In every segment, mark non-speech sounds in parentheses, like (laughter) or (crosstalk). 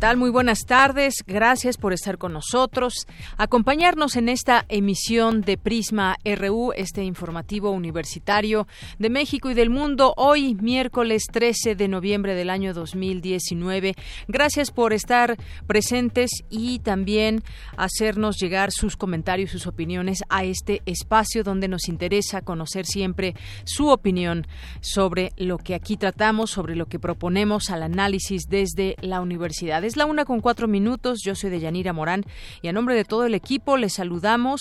Tal? Muy buenas tardes. Gracias por estar con nosotros, acompañarnos en esta emisión de Prisma RU, este informativo universitario de México y del mundo, hoy miércoles 13 de noviembre del año 2019. Gracias por estar presentes y también hacernos llegar sus comentarios, sus opiniones a este espacio donde nos interesa conocer siempre su opinión sobre lo que aquí tratamos, sobre lo que proponemos al análisis desde la universidad. Es la una con cuatro minutos. Yo soy de Yanira Morán y a nombre de todo el equipo les saludamos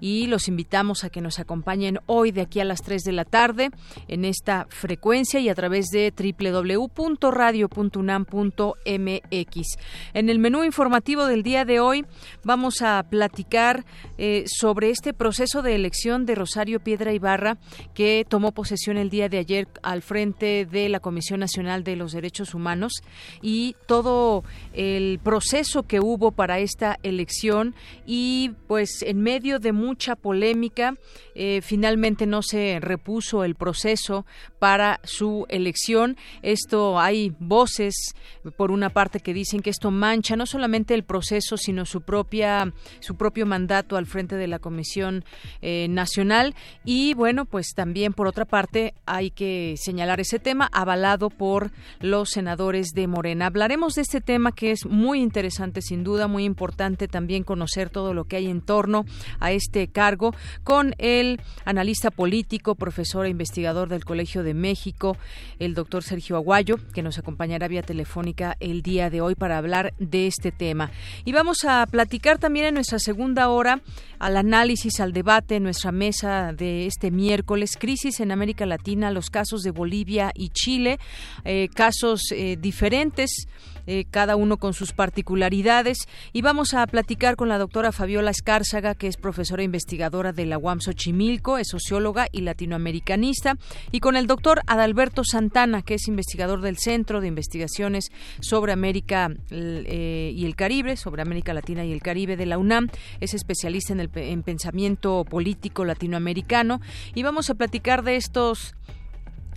y los invitamos a que nos acompañen hoy de aquí a las tres de la tarde en esta frecuencia y a través de www.radio.unam.mx. En el menú informativo del día de hoy vamos a platicar eh, sobre este proceso de elección de Rosario Piedra Ibarra que tomó posesión el día de ayer al frente de la Comisión Nacional de los Derechos Humanos y todo el proceso que hubo para esta elección y pues en medio de mucha polémica eh, finalmente no se repuso el proceso para su elección. Esto hay voces por una parte que dicen que esto mancha no solamente el proceso sino su propia su propio mandato al frente de la Comisión eh, Nacional y bueno pues también por otra parte hay que señalar ese tema avalado por los senadores de Morena. Hablaremos de este tema que es muy interesante sin duda, muy importante también conocer todo lo que hay en torno a este cargo con el analista político, profesor e investigador del Colegio de México, el doctor Sergio Aguayo, que nos acompañará vía telefónica el día de hoy para hablar de este tema. Y vamos a platicar también en nuestra segunda hora al análisis, al debate en nuestra mesa de este miércoles, crisis en América Latina, los casos de Bolivia y Chile, eh, casos eh, diferentes eh, cada uno con sus particularidades. Y vamos a platicar con la doctora Fabiola Escárzaga, que es profesora investigadora de la UAM Xochimilco, es socióloga y latinoamericanista, y con el doctor Adalberto Santana, que es investigador del Centro de Investigaciones sobre América eh, y el Caribe, sobre América Latina y el Caribe de la UNAM, es especialista en, el, en pensamiento político latinoamericano, y vamos a platicar de estos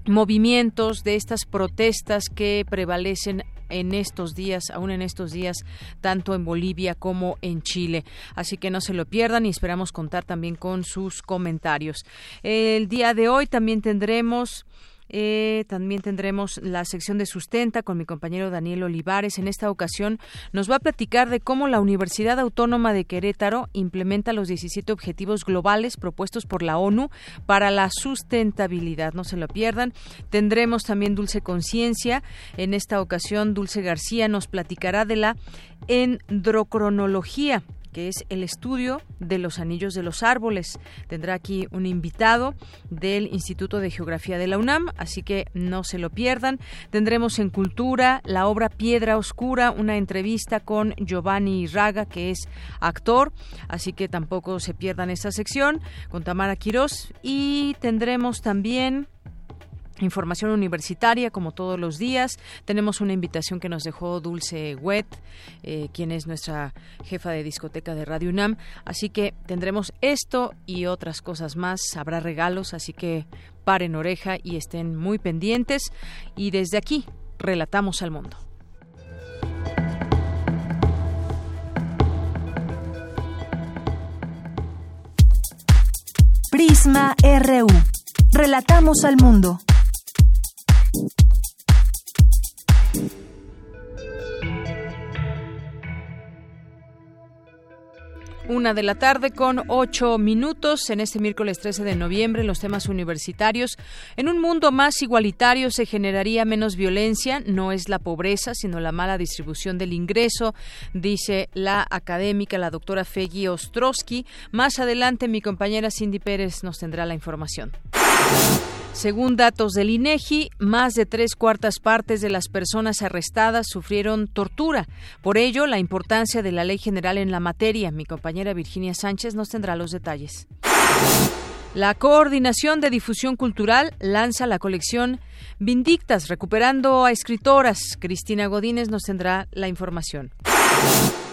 movimientos, de estas protestas que prevalecen en estos días, aún en estos días, tanto en Bolivia como en Chile. Así que no se lo pierdan y esperamos contar también con sus comentarios. El día de hoy también tendremos eh, también tendremos la sección de sustenta con mi compañero Daniel Olivares. En esta ocasión nos va a platicar de cómo la Universidad Autónoma de Querétaro implementa los 17 objetivos globales propuestos por la ONU para la sustentabilidad. No se lo pierdan. Tendremos también Dulce Conciencia. En esta ocasión, Dulce García nos platicará de la endrocronología que es el estudio de los anillos de los árboles. Tendrá aquí un invitado del Instituto de Geografía de la UNAM, así que no se lo pierdan. Tendremos en Cultura la obra Piedra Oscura, una entrevista con Giovanni Raga, que es actor, así que tampoco se pierdan esta sección, con Tamara Quirós. Y tendremos también información universitaria como todos los días. Tenemos una invitación que nos dejó Dulce Wet, eh, quien es nuestra jefa de discoteca de Radio UNAM. Así que tendremos esto y otras cosas más. Habrá regalos, así que paren oreja y estén muy pendientes. Y desde aquí, relatamos al mundo. Prisma RU. Relatamos al mundo. Una de la tarde con ocho minutos en este miércoles 13 de noviembre en los temas universitarios. En un mundo más igualitario se generaría menos violencia. No es la pobreza, sino la mala distribución del ingreso, dice la académica, la doctora Fegui Ostrowski. Más adelante mi compañera Cindy Pérez nos tendrá la información. Según datos del INEGI, más de tres cuartas partes de las personas arrestadas sufrieron tortura. Por ello, la importancia de la ley general en la materia. Mi compañera Virginia Sánchez nos tendrá los detalles. La Coordinación de Difusión Cultural lanza la colección Vindictas, recuperando a escritoras. Cristina Godínez nos tendrá la información.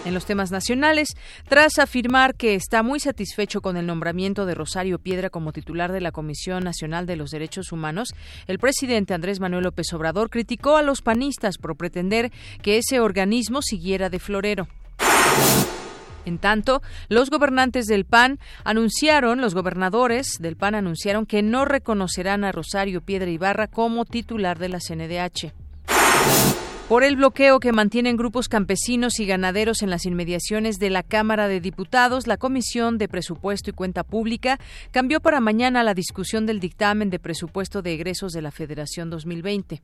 En los temas nacionales, tras afirmar que está muy satisfecho con el nombramiento de Rosario Piedra como titular de la Comisión Nacional de los Derechos Humanos, el presidente Andrés Manuel López Obrador criticó a los panistas por pretender que ese organismo siguiera de florero. En tanto, los gobernantes del PAN anunciaron, los gobernadores del PAN anunciaron que no reconocerán a Rosario Piedra Ibarra como titular de la CNDH. Por el bloqueo que mantienen grupos campesinos y ganaderos en las inmediaciones de la Cámara de Diputados, la Comisión de Presupuesto y Cuenta Pública cambió para mañana la discusión del dictamen de presupuesto de egresos de la Federación 2020.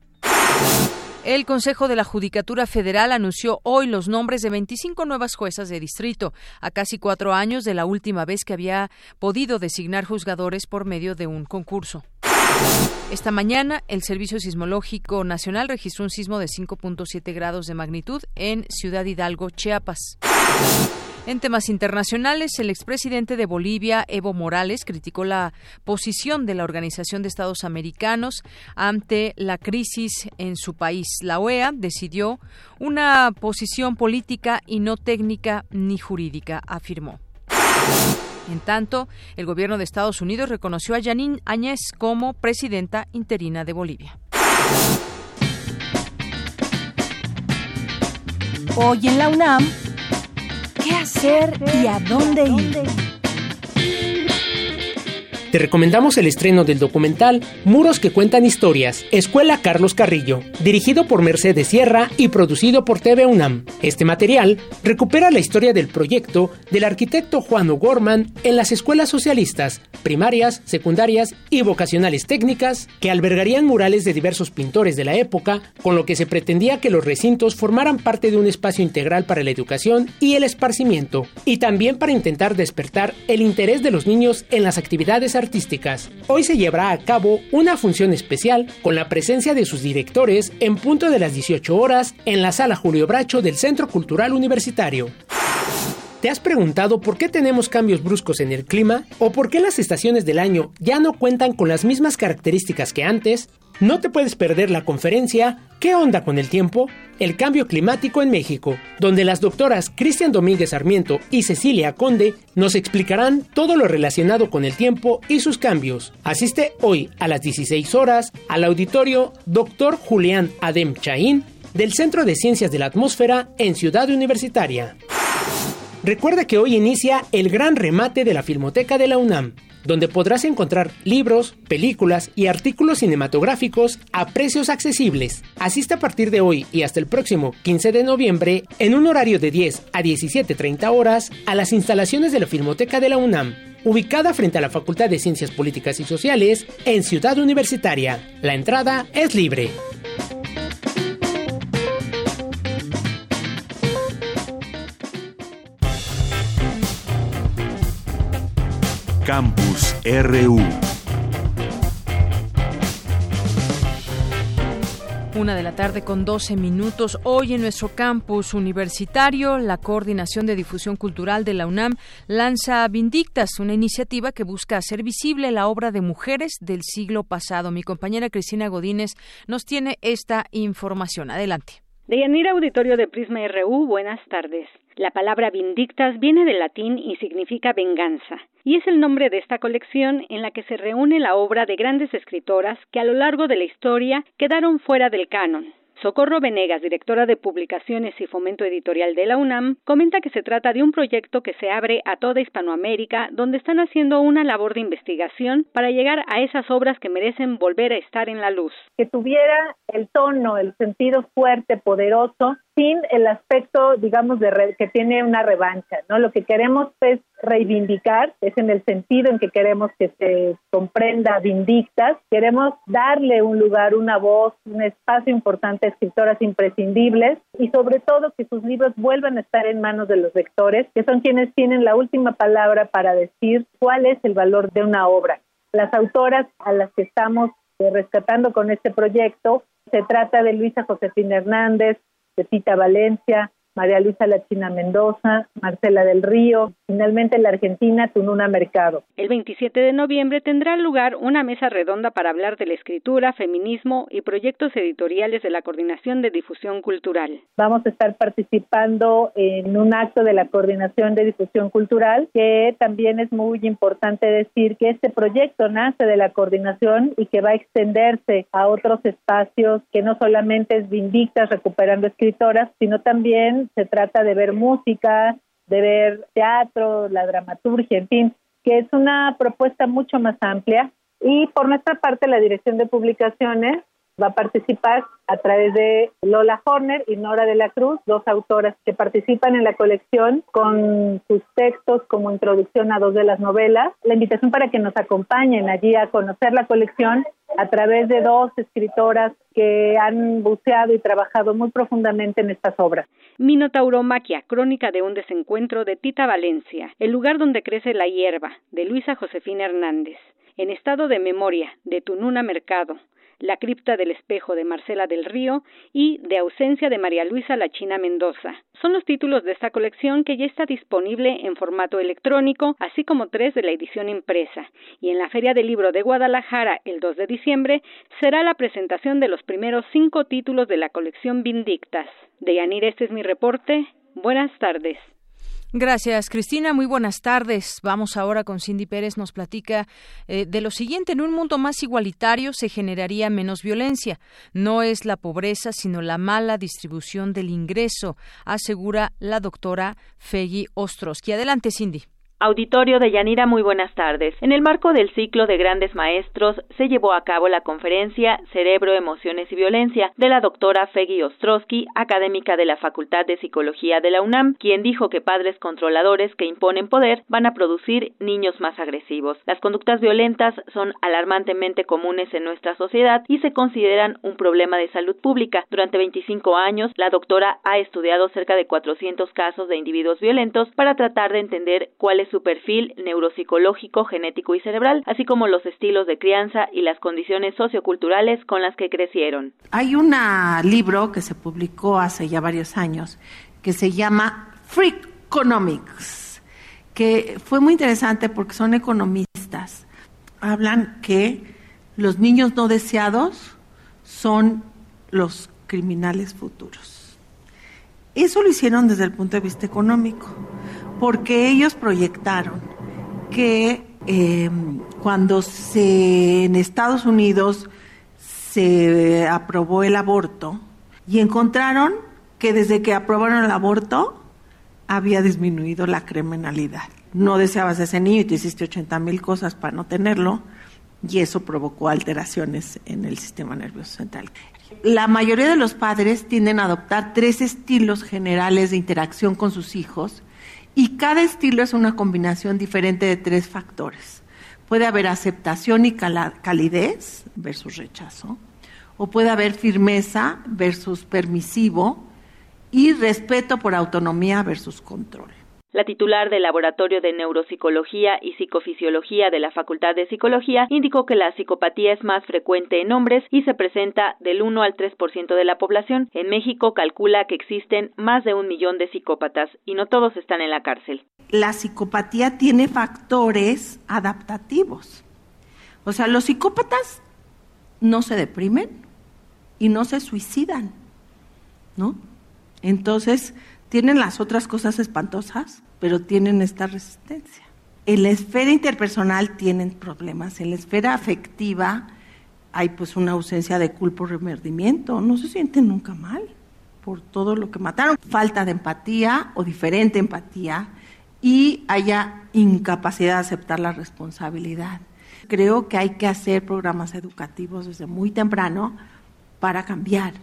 El Consejo de la Judicatura Federal anunció hoy los nombres de 25 nuevas juezas de distrito, a casi cuatro años de la última vez que había podido designar juzgadores por medio de un concurso. Esta mañana, el Servicio Sismológico Nacional registró un sismo de 5.7 grados de magnitud en Ciudad Hidalgo, Chiapas. En temas internacionales, el expresidente de Bolivia, Evo Morales, criticó la posición de la Organización de Estados Americanos ante la crisis en su país. La OEA decidió una posición política y no técnica ni jurídica, afirmó. En tanto, el gobierno de Estados Unidos reconoció a Janine Áñez como presidenta interina de Bolivia. Hoy en la UNAM, ¿qué hacer y a dónde ir? Te recomendamos el estreno del documental Muros que cuentan historias, Escuela Carlos Carrillo, dirigido por Mercedes Sierra y producido por TV UNAM. Este material recupera la historia del proyecto del arquitecto Juan O'Gorman en las escuelas socialistas, primarias, secundarias y vocacionales técnicas que albergarían murales de diversos pintores de la época, con lo que se pretendía que los recintos formaran parte de un espacio integral para la educación y el esparcimiento, y también para intentar despertar el interés de los niños en las actividades artísticas. Hoy se llevará a cabo una función especial con la presencia de sus directores en punto de las 18 horas en la sala Julio Bracho del Centro Cultural Universitario. ¿Te has preguntado por qué tenemos cambios bruscos en el clima? ¿O por qué las estaciones del año ya no cuentan con las mismas características que antes? No te puedes perder la conferencia ¿Qué onda con el tiempo? El cambio climático en México, donde las doctoras Cristian Domínguez Sarmiento y Cecilia Conde nos explicarán todo lo relacionado con el tiempo y sus cambios. Asiste hoy a las 16 horas al auditorio Dr. Julián Adem Chaín del Centro de Ciencias de la Atmósfera en Ciudad Universitaria. Recuerda que hoy inicia el gran remate de la Filmoteca de la UNAM donde podrás encontrar libros, películas y artículos cinematográficos a precios accesibles. Asiste a partir de hoy y hasta el próximo 15 de noviembre, en un horario de 10 a 17.30 horas, a las instalaciones de la Filmoteca de la UNAM, ubicada frente a la Facultad de Ciencias Políticas y Sociales en Ciudad Universitaria. La entrada es libre. Campus RU. Una de la tarde con 12 minutos. Hoy en nuestro campus universitario, la Coordinación de Difusión Cultural de la UNAM lanza Vindictas, una iniciativa que busca hacer visible la obra de mujeres del siglo pasado. Mi compañera Cristina Godínez nos tiene esta información. Adelante. Deyanira Auditorio de Prisma RU, buenas tardes. La palabra vindictas viene del latín y significa venganza, y es el nombre de esta colección en la que se reúne la obra de grandes escritoras que a lo largo de la historia quedaron fuera del canon. Socorro Venegas, directora de Publicaciones y Fomento Editorial de la UNAM, comenta que se trata de un proyecto que se abre a toda Hispanoamérica, donde están haciendo una labor de investigación para llegar a esas obras que merecen volver a estar en la luz. Que tuviera el tono, el sentido fuerte, poderoso sin el aspecto, digamos, de que tiene una revancha, ¿no? Lo que queremos es reivindicar, es en el sentido en que queremos que se comprenda Vindictas, queremos darle un lugar, una voz, un espacio importante a escritoras imprescindibles y sobre todo que sus libros vuelvan a estar en manos de los lectores, que son quienes tienen la última palabra para decir cuál es el valor de una obra. Las autoras a las que estamos eh, rescatando con este proyecto se trata de Luisa Josefina Hernández, de Tita Valencia, María Luisa Lachina Mendoza, Marcela del Río, finalmente la Argentina Tununa Mercado. El 27 de noviembre tendrá lugar una mesa redonda para hablar de la escritura, feminismo y proyectos editoriales de la Coordinación de Difusión Cultural. Vamos a estar participando en un acto de la Coordinación de Difusión Cultural, que también es muy importante decir que este proyecto nace de la coordinación y que va a extenderse a otros espacios que no solamente es Vindictas recuperando escritoras, sino también se trata de ver música, de ver teatro, la dramaturgia, en fin, que es una propuesta mucho más amplia. Y por nuestra parte, la Dirección de Publicaciones va a participar a través de Lola Horner y Nora de la Cruz, dos autoras que participan en la colección con sus textos como introducción a dos de las novelas. La invitación para que nos acompañen allí a conocer la colección a través de dos escritoras que han buceado y trabajado muy profundamente en estas obras. Minotauromaquia, crónica de un desencuentro de Tita Valencia, El lugar donde crece la hierba, de Luisa Josefina Hernández. En estado de memoria, de Tununa Mercado, la cripta del espejo de Marcela del Río y De ausencia de María Luisa La China Mendoza. Son los títulos de esta colección que ya está disponible en formato electrónico, así como tres de la edición impresa. Y en la Feria del Libro de Guadalajara, el 2 de diciembre, será la presentación de los primeros cinco títulos de la colección Vindictas. De Yanir, este es mi reporte. Buenas tardes. Gracias, Cristina. Muy buenas tardes. Vamos ahora con Cindy Pérez. Nos platica eh, de lo siguiente. En un mundo más igualitario se generaría menos violencia. No es la pobreza, sino la mala distribución del ingreso, asegura la doctora Feggy Ostrowski. Adelante, Cindy. Auditorio de Yanira, muy buenas tardes. En el marco del ciclo de grandes maestros se llevó a cabo la conferencia Cerebro, Emociones y Violencia de la doctora Feggy Ostrowski, académica de la Facultad de Psicología de la UNAM, quien dijo que padres controladores que imponen poder van a producir niños más agresivos. Las conductas violentas son alarmantemente comunes en nuestra sociedad y se consideran un problema de salud pública. Durante 25 años, la doctora ha estudiado cerca de 400 casos de individuos violentos para tratar de entender cuáles su perfil neuropsicológico, genético y cerebral, así como los estilos de crianza y las condiciones socioculturales con las que crecieron. Hay un libro que se publicó hace ya varios años que se llama Freakonomics, que fue muy interesante porque son economistas. Hablan que los niños no deseados son los criminales futuros. Eso lo hicieron desde el punto de vista económico porque ellos proyectaron que em, cuando se en Estados Unidos se aprobó el aborto y encontraron que desde que aprobaron el aborto había disminuido la criminalidad. No deseabas ese niño y te hiciste 80 mil cosas para no tenerlo y eso provocó alteraciones en el sistema nervioso central. La mayoría de los padres tienden a adoptar tres estilos generales de interacción con sus hijos y cada estilo es una combinación diferente de tres factores. Puede haber aceptación y calidez versus rechazo, o puede haber firmeza versus permisivo y respeto por autonomía versus control. La titular del Laboratorio de Neuropsicología y Psicofisiología de la Facultad de Psicología indicó que la psicopatía es más frecuente en hombres y se presenta del 1 al 3% de la población. En México calcula que existen más de un millón de psicópatas y no todos están en la cárcel. La psicopatía tiene factores adaptativos. O sea, los psicópatas no se deprimen y no se suicidan, ¿no? Entonces, tienen las otras cosas espantosas, pero tienen esta resistencia. En la esfera interpersonal tienen problemas, en la esfera afectiva hay pues una ausencia de culpa o remordimiento, no se sienten nunca mal por todo lo que mataron, falta de empatía o diferente empatía y haya incapacidad de aceptar la responsabilidad. Creo que hay que hacer programas educativos desde muy temprano para cambiar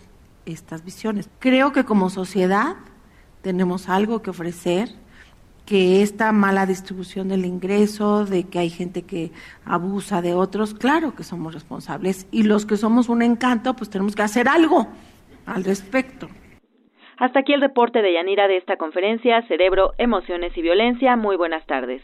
estas visiones. Creo que como sociedad tenemos algo que ofrecer, que esta mala distribución del ingreso, de que hay gente que abusa de otros, claro que somos responsables y los que somos un encanto, pues tenemos que hacer algo al respecto. Hasta aquí el reporte de Yanira de esta conferencia, Cerebro, Emociones y Violencia. Muy buenas tardes.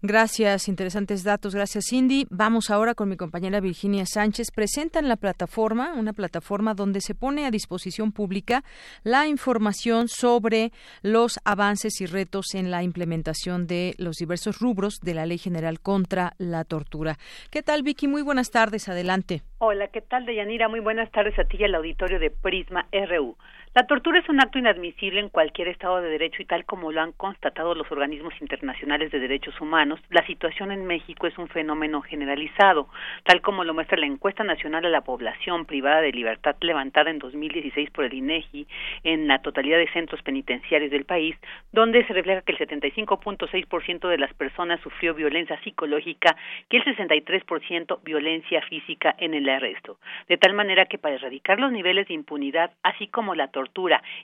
Gracias, interesantes datos. Gracias, Cindy. Vamos ahora con mi compañera Virginia Sánchez. Presentan la plataforma, una plataforma donde se pone a disposición pública la información sobre los avances y retos en la implementación de los diversos rubros de la Ley General contra la Tortura. ¿Qué tal, Vicky? Muy buenas tardes. Adelante. Hola, ¿qué tal, Deyanira? Muy buenas tardes a ti y al auditorio de Prisma RU. La tortura es un acto inadmisible en cualquier Estado de Derecho y tal como lo han constatado los organismos internacionales de derechos humanos, la situación en México es un fenómeno generalizado, tal como lo muestra la encuesta nacional de la población privada de libertad levantada en 2016 por el INEGI en la totalidad de centros penitenciarios del país, donde se refleja que el 75.6% de las personas sufrió violencia psicológica y el 63% violencia física en el arresto. De tal manera que para erradicar los niveles de impunidad, así como la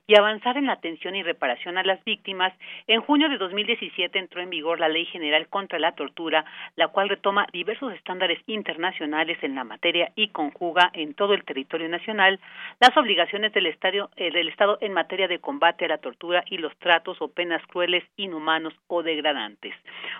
y avanzar en la atención y reparación a las víctimas, en junio de 2017 entró en vigor la Ley General contra la Tortura, la cual retoma diversos estándares internacionales en la materia y conjuga en todo el territorio nacional las obligaciones del, estadio, eh, del Estado en materia de combate a la tortura y los tratos o penas crueles, inhumanos o degradantes.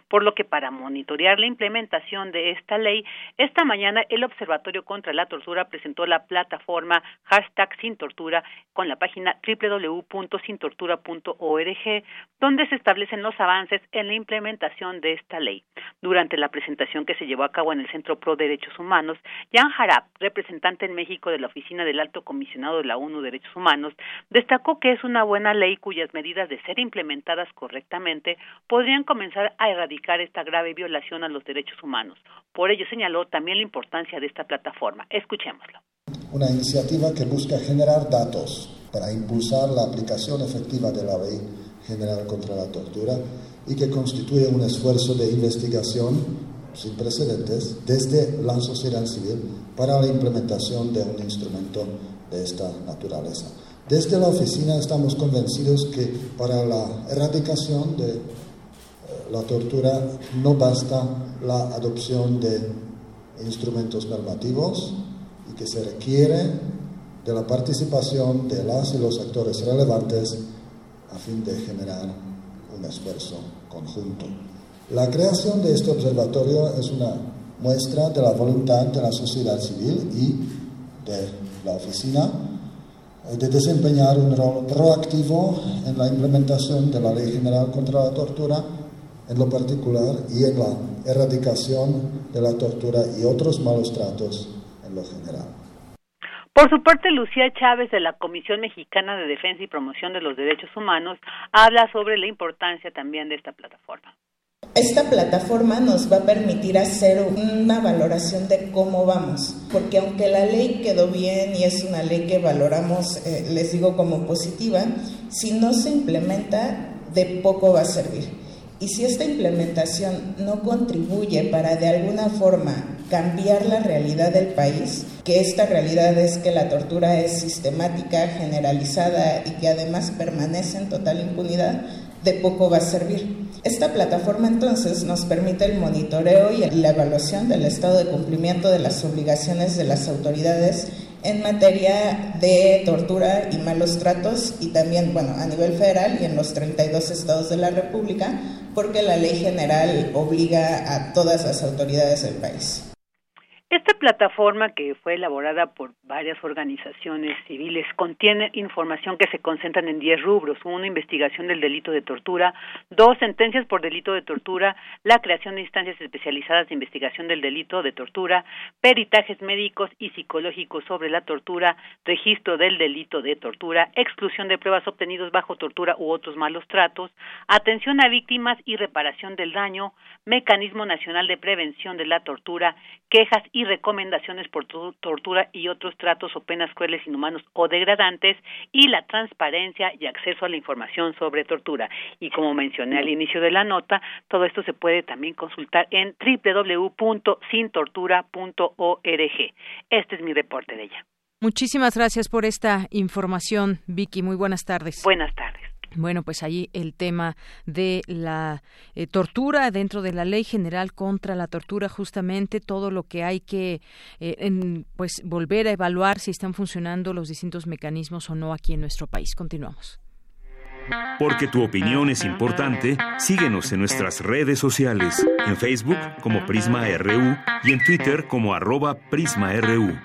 Por lo que para monitorear la implementación de esta ley, esta mañana el Observatorio contra la Tortura presentó la plataforma hashtag sin tortura con la página www.sintortura.org, donde se establecen los avances en la implementación de esta ley. Durante la presentación que se llevó a cabo en el Centro Pro Derechos Humanos, Jan Harap, representante en México de la Oficina del Alto Comisionado de la ONU de Derechos Humanos, destacó que es una buena ley cuyas medidas de ser implementadas correctamente podrían comenzar a erradicar esta grave violación a los derechos humanos. Por ello señaló también la importancia de esta plataforma. Escuchémoslo. Una iniciativa que busca generar datos para impulsar la aplicación efectiva de la Ley General contra la Tortura y que constituye un esfuerzo de investigación sin precedentes desde la sociedad civil para la implementación de un instrumento de esta naturaleza. Desde la oficina estamos convencidos que para la erradicación de eh, la tortura no basta la adopción de instrumentos normativos que se requiere de la participación de las y los actores relevantes a fin de generar un esfuerzo conjunto. La creación de este observatorio es una muestra de la voluntad de la sociedad civil y de la oficina de desempeñar un rol proactivo en la implementación de la Ley General contra la Tortura en lo particular y en la erradicación de la tortura y otros malos tratos lo general. Por su parte, Lucía Chávez de la Comisión Mexicana de Defensa y Promoción de los Derechos Humanos habla sobre la importancia también de esta plataforma. Esta plataforma nos va a permitir hacer una valoración de cómo vamos, porque aunque la ley quedó bien y es una ley que valoramos, eh, les digo, como positiva, si no se implementa, de poco va a servir. Y si esta implementación no contribuye para de alguna forma cambiar la realidad del país, que esta realidad es que la tortura es sistemática, generalizada y que además permanece en total impunidad, de poco va a servir. Esta plataforma entonces nos permite el monitoreo y la evaluación del estado de cumplimiento de las obligaciones de las autoridades en materia de tortura y malos tratos y también, bueno, a nivel federal y en los 32 estados de la República, porque la ley general obliga a todas las autoridades del país. Esta plataforma, que fue elaborada por varias organizaciones civiles, contiene información que se concentra en 10 rubros. Una investigación del delito de tortura, dos sentencias por delito de tortura, la creación de instancias especializadas de investigación del delito de tortura, peritajes médicos y psicológicos sobre la tortura, registro del delito de tortura, exclusión de pruebas obtenidas bajo tortura u otros malos tratos, atención a víctimas y reparación del daño, mecanismo nacional de prevención de la tortura, quejas y recomendaciones por tortura y otros tratos o penas crueles, inhumanos o degradantes y la transparencia y acceso a la información sobre tortura. Y como mencioné al inicio de la nota, todo esto se puede también consultar en www.sintortura.org. Este es mi reporte de ella. Muchísimas gracias por esta información, Vicky. Muy buenas tardes. Buenas tardes. Bueno, pues ahí el tema de la eh, tortura dentro de la Ley General contra la Tortura, justamente todo lo que hay que eh, pues volver a evaluar si están funcionando los distintos mecanismos o no aquí en nuestro país. Continuamos. Porque tu opinión es importante, síguenos en nuestras redes sociales, en Facebook como Prisma RU y en Twitter como arroba PrismaRU.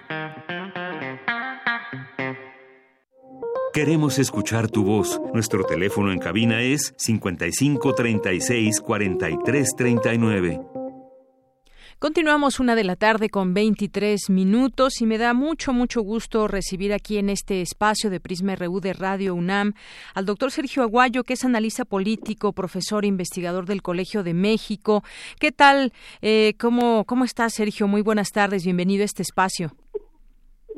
Queremos escuchar tu voz. Nuestro teléfono en cabina es 55 36 43 39. Continuamos una de la tarde con 23 minutos y me da mucho, mucho gusto recibir aquí en este espacio de Prisma RU de Radio UNAM al doctor Sergio Aguayo, que es analista político, profesor e investigador del Colegio de México. ¿Qué tal? Eh, ¿cómo, ¿Cómo estás, Sergio? Muy buenas tardes. Bienvenido a este espacio.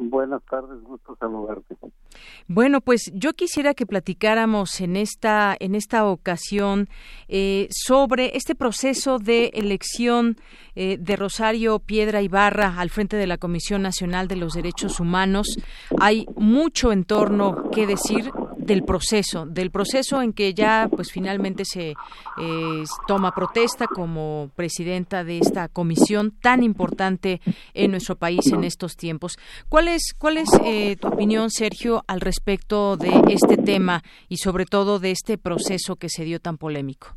Buenas tardes, gusto saludarte. Bueno, pues yo quisiera que platicáramos en esta en esta ocasión eh, sobre este proceso de elección eh, de Rosario Piedra Ibarra al frente de la Comisión Nacional de los Derechos Humanos. Hay mucho en torno que decir del proceso, del proceso en que ya pues finalmente se eh, toma protesta como presidenta de esta comisión tan importante en nuestro país en estos tiempos. ¿Cuál es, cuál es eh, tu opinión, Sergio, al respecto de este tema y sobre todo de este proceso que se dio tan polémico?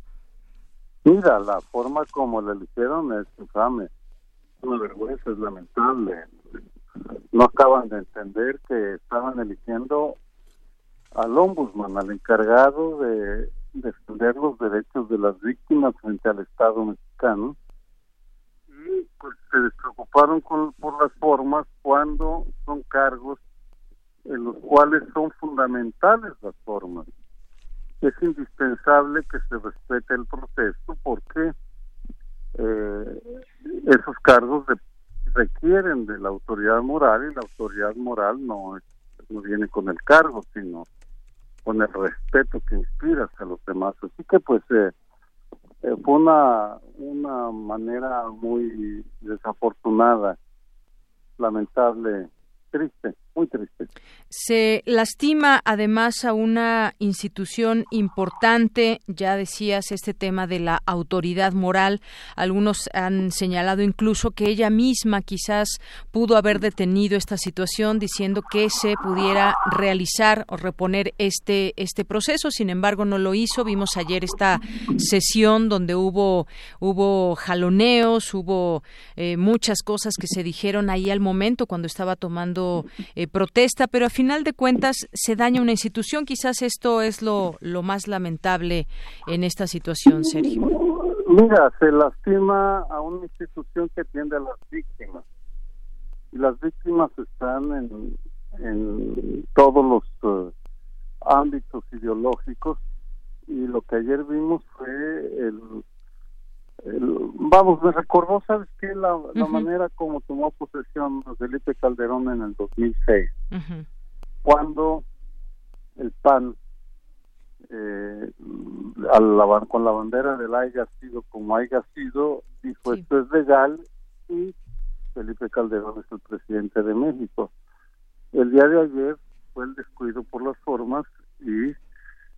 Mira, la forma como la eligieron es infame, una vergüenza, es lamentable. No acaban de entender que estaban eligiendo al ombudsman, al encargado de defender los derechos de las víctimas frente al Estado mexicano. Y pues se despreocuparon con, por las formas cuando son cargos en los cuales son fundamentales las formas. Es indispensable que se respete el proceso porque eh, esos cargos requieren de la autoridad moral y la autoridad moral no, no viene con el cargo, sino con el respeto que inspiras a los demás. Así que pues eh, eh, fue una, una manera muy desafortunada, lamentable, triste Se lastima además a una institución importante, ya decías, este tema de la autoridad moral. Algunos han señalado incluso que ella misma quizás pudo haber detenido esta situación diciendo que se pudiera realizar o reponer este, este proceso. Sin embargo, no lo hizo. Vimos ayer esta sesión donde hubo, hubo jaloneos, hubo eh, muchas cosas que se dijeron ahí al momento cuando estaba tomando eh, protesta, pero a final de cuentas se daña una institución. Quizás esto es lo, lo más lamentable en esta situación, Sergio. Mira, se lastima a una institución que atiende a las víctimas. Y las víctimas están en, en todos los eh, ámbitos ideológicos. Y lo que ayer vimos fue el vamos, me recordó, ¿sabes qué? La, la manera como tomó posesión Felipe Calderón en el 2006, cuando el PAN, eh, con la bandera del haya sido como haya sido, dijo esto es legal y Felipe Calderón es el presidente de México. El día de ayer fue el descuido por las formas y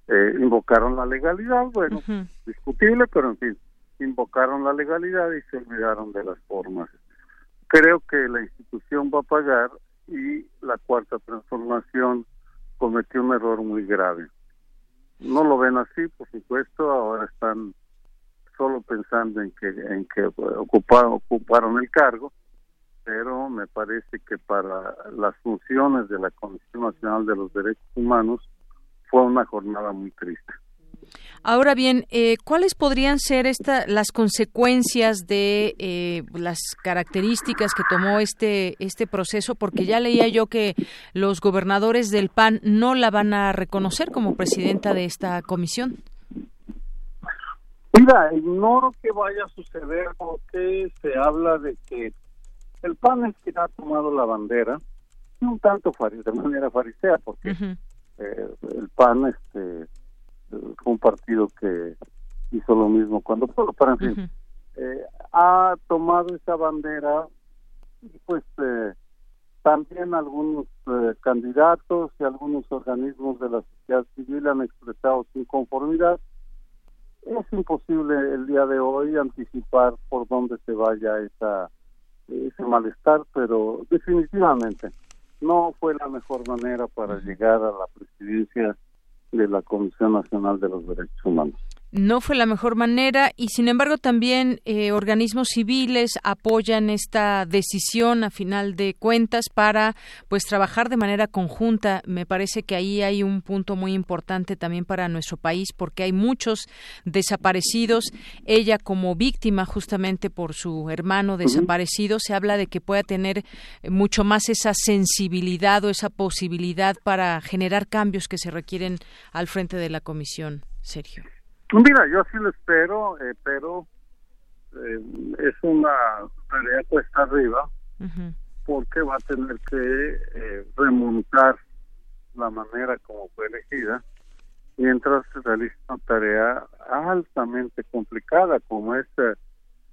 eh, invocaron la legalidad, bueno, discutible, pero en fin invocaron la legalidad y se olvidaron de las formas. Creo que la institución va a pagar y la cuarta transformación cometió un error muy grave. No lo ven así, por supuesto, ahora están solo pensando en que en que ocuparon, ocuparon el cargo, pero me parece que para las funciones de la Comisión Nacional de los Derechos Humanos fue una jornada muy triste. Ahora bien, eh, ¿cuáles podrían ser esta, las consecuencias de eh, las características que tomó este, este proceso? Porque ya leía yo que los gobernadores del PAN no la van a reconocer como presidenta de esta comisión. Mira, ignoro que vaya a suceder porque se habla de que el PAN es quien ha tomado la bandera, un tanto de manera farisea, porque eh, el PAN este fue un partido que hizo lo mismo cuando pero en fin eh, ha tomado esa bandera y pues eh, también algunos eh, candidatos y algunos organismos de la sociedad civil han expresado su inconformidad. Es imposible el día de hoy anticipar por dónde se vaya esa, ese malestar, pero definitivamente no fue la mejor manera para llegar a la presidencia de la Comisión Nacional de los Derechos Humanos no fue la mejor manera y sin embargo también eh, organismos civiles apoyan esta decisión a final de cuentas para pues trabajar de manera conjunta. Me parece que ahí hay un punto muy importante también para nuestro país porque hay muchos desaparecidos. Ella como víctima justamente por su hermano desaparecido se habla de que pueda tener mucho más esa sensibilidad o esa posibilidad para generar cambios que se requieren al frente de la comisión Sergio Mira, yo sí lo espero, eh, pero eh, es una tarea cuesta arriba porque va a tener que eh, remontar la manera como fue elegida mientras se realiza una tarea altamente complicada como es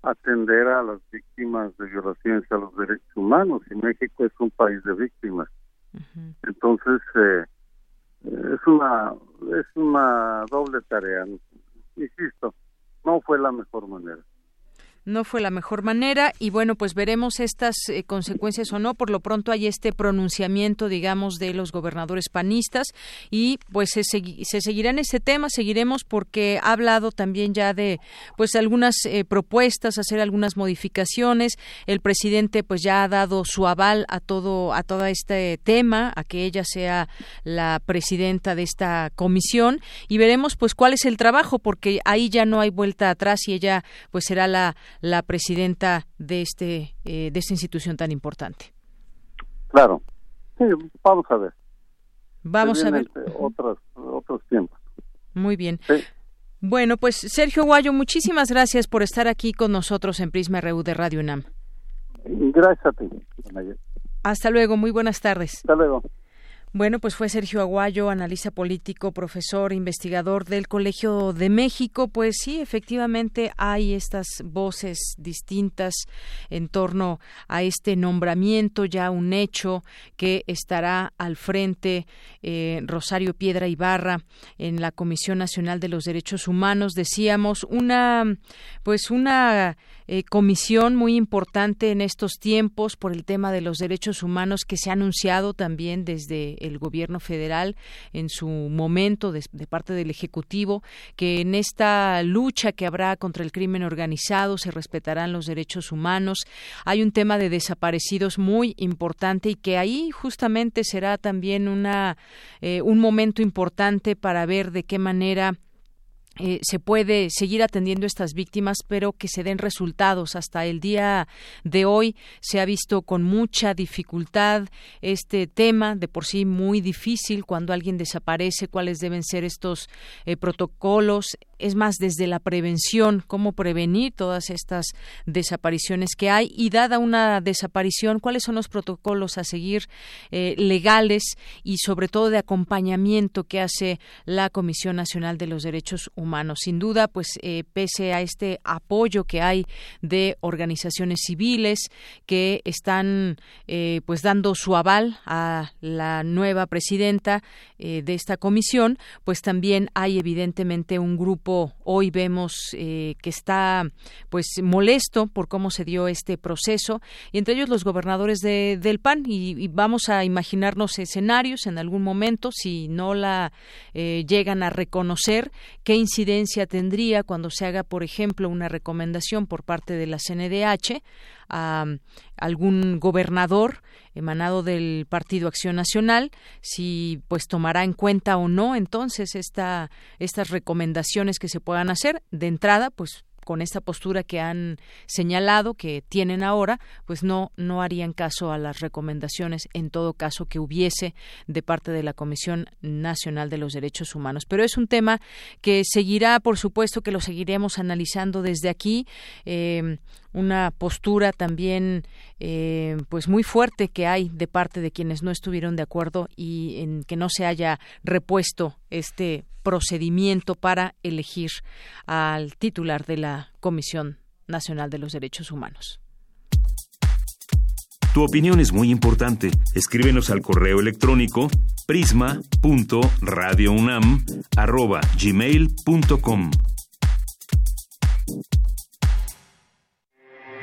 atender a las víctimas de violaciones a los derechos humanos y México es un país de víctimas. Entonces, es una es una doble tarea insisto, no fue la mejor manera no fue la mejor manera y bueno, pues veremos estas eh, consecuencias o no. Por lo pronto hay este pronunciamiento, digamos, de los gobernadores panistas y pues se, se seguirá en este tema, seguiremos porque ha hablado también ya de pues algunas eh, propuestas, hacer algunas modificaciones. El presidente pues ya ha dado su aval a todo a todo este tema, a que ella sea la presidenta de esta comisión y veremos pues cuál es el trabajo porque ahí ya no hay vuelta atrás y ella pues será la la presidenta de este eh, de esta institución tan importante. Claro. Sí, vamos a ver. Vamos a ver. Otros, otros tiempos. Muy bien. Bueno, pues Sergio Guayo, muchísimas gracias por estar aquí con nosotros en Prisma RU de Radio UNAM. Gracias a ti. Hasta luego, muy buenas tardes. Hasta luego. Bueno, pues fue Sergio Aguayo, analista político, profesor, investigador del Colegio de México. Pues sí, efectivamente hay estas voces distintas en torno a este nombramiento, ya un hecho que estará al frente eh, Rosario Piedra Ibarra en la Comisión Nacional de los Derechos Humanos. Decíamos una, pues una eh, comisión muy importante en estos tiempos por el tema de los derechos humanos que se ha anunciado también desde el gobierno federal en su momento de, parte del ejecutivo que en esta lucha que habrá contra el crimen organizado se respetarán los derechos humanos. Hay un tema de desaparecidos muy importante y que ahí justamente será también una eh, un momento importante para ver de qué manera eh, se puede seguir atendiendo estas víctimas, pero que se den resultados. Hasta el día de hoy se ha visto con mucha dificultad este tema, de por sí muy difícil cuando alguien desaparece, cuáles deben ser estos eh, protocolos es más desde la prevención, cómo prevenir todas estas desapariciones que hay y dada una desaparición, cuáles son los protocolos a seguir eh, legales y sobre todo de acompañamiento que hace la Comisión Nacional de los Derechos Humanos. Sin duda, pues eh, pese a este apoyo que hay de organizaciones civiles que están eh, pues dando su aval a la nueva presidenta de esta comisión, pues también hay evidentemente un grupo hoy vemos eh, que está pues molesto por cómo se dio este proceso y entre ellos los gobernadores de, del PAN y, vamos a imaginarnos escenarios en algún momento si no la eh, llegan a reconocer qué incidencia tendría cuando se haga por ejemplo una recomendación por parte de la CNDH a algún gobernador emanado del Partido Acción Nacional, si pues tomará en cuenta o no entonces esta, estas recomendaciones que se puedan hacer. De entrada, pues con esta postura que han señalado que tienen ahora, pues no no harían caso a las recomendaciones en todo caso que hubiese de parte de la Comisión Nacional de los Derechos Humanos. Pero es un tema que seguirá, por supuesto, que lo seguiremos analizando desde aquí. Eh, una postura también eh, pues muy fuerte que hay de parte de quienes no estuvieron de acuerdo y en que no se haya repuesto este procedimiento para elegir al titular de la Comisión Nacional de los Derechos Humanos. Tu opinión es muy importante. Escríbenos al correo electrónico prisma.radiounam@gmail.com.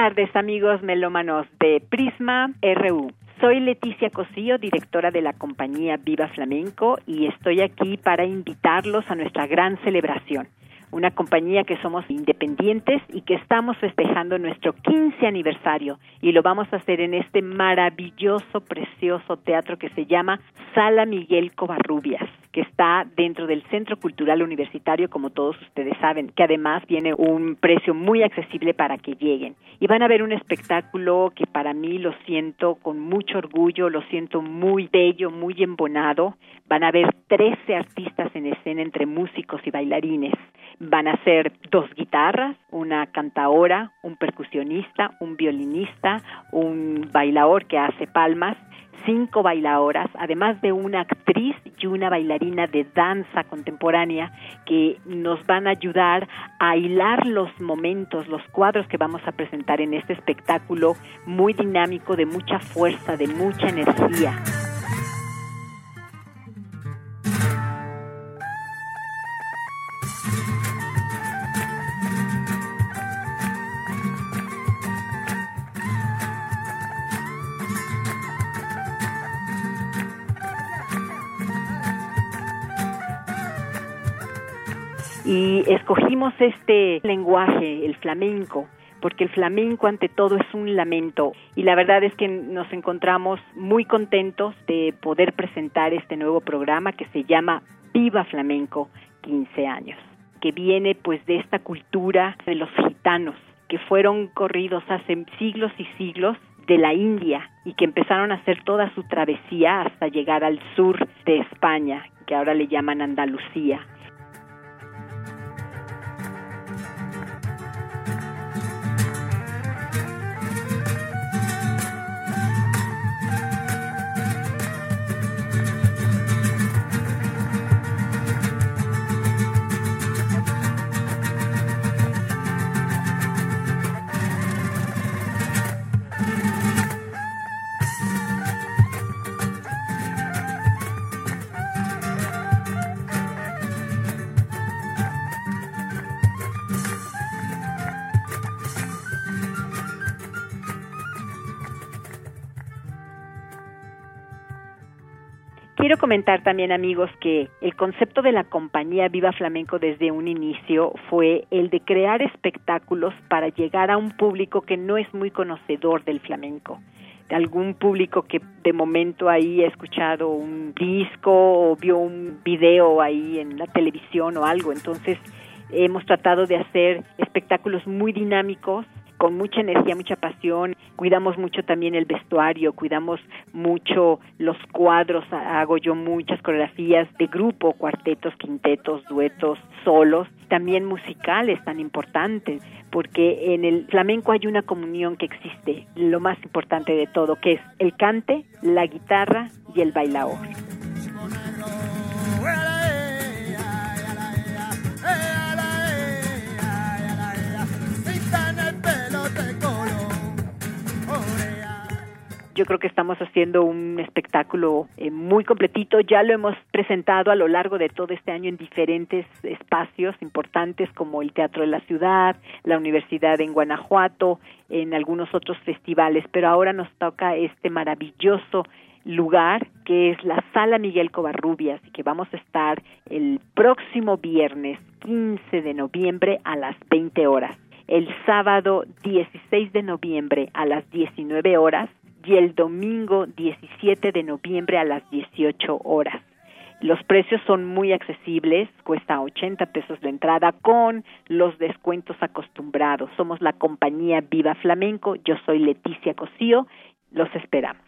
Tardes, amigos melómanos de Prisma RU. Soy Leticia Cosillo, directora de la compañía Viva Flamenco, y estoy aquí para invitarlos a nuestra gran celebración. Una compañía que somos independientes y que estamos festejando nuestro 15 aniversario y lo vamos a hacer en este maravilloso, precioso teatro que se llama Sala Miguel Covarrubias que está dentro del Centro Cultural Universitario, como todos ustedes saben, que además tiene un precio muy accesible para que lleguen. Y van a ver un espectáculo que para mí lo siento con mucho orgullo, lo siento muy bello, muy embonado. Van a ver 13 artistas en escena entre músicos y bailarines. Van a ser dos guitarras, una cantaora, un percusionista, un violinista, un bailador que hace palmas cinco bailadoras, además de una actriz y una bailarina de danza contemporánea que nos van a ayudar a hilar los momentos, los cuadros que vamos a presentar en este espectáculo muy dinámico, de mucha fuerza, de mucha energía. Y escogimos este lenguaje, el flamenco, porque el flamenco ante todo es un lamento. Y la verdad es que nos encontramos muy contentos de poder presentar este nuevo programa que se llama Viva Flamenco 15 años, que viene pues de esta cultura de los gitanos que fueron corridos hace siglos y siglos de la India y que empezaron a hacer toda su travesía hasta llegar al sur de España, que ahora le llaman Andalucía comentar también, amigos, que el concepto de la compañía Viva Flamenco desde un inicio fue el de crear espectáculos para llegar a un público que no es muy conocedor del flamenco de algún público que de momento ahí ha escuchado un disco o vio un video ahí en la televisión o algo. Entonces hemos tratado de hacer espectáculos muy dinámicos con mucha energía, mucha pasión. Cuidamos mucho también el vestuario, cuidamos mucho los cuadros. Hago yo muchas coreografías de grupo, cuartetos, quintetos, duetos, solos, también musicales tan importantes, porque en el flamenco hay una comunión que existe, lo más importante de todo, que es el cante, la guitarra y el bailaor. Yo creo que estamos haciendo un espectáculo eh, muy completito. Ya lo hemos presentado a lo largo de todo este año en diferentes espacios importantes como el Teatro de la Ciudad, la Universidad en Guanajuato, en algunos otros festivales, pero ahora nos toca este maravilloso lugar que es la Sala Miguel Covarrubias y que vamos a estar el próximo viernes 15 de noviembre a las 20 horas el sábado 16 de noviembre a las 19 horas y el domingo 17 de noviembre a las 18 horas. Los precios son muy accesibles, cuesta 80 pesos de entrada con los descuentos acostumbrados. Somos la compañía Viva Flamenco, yo soy Leticia Cosío, los esperamos.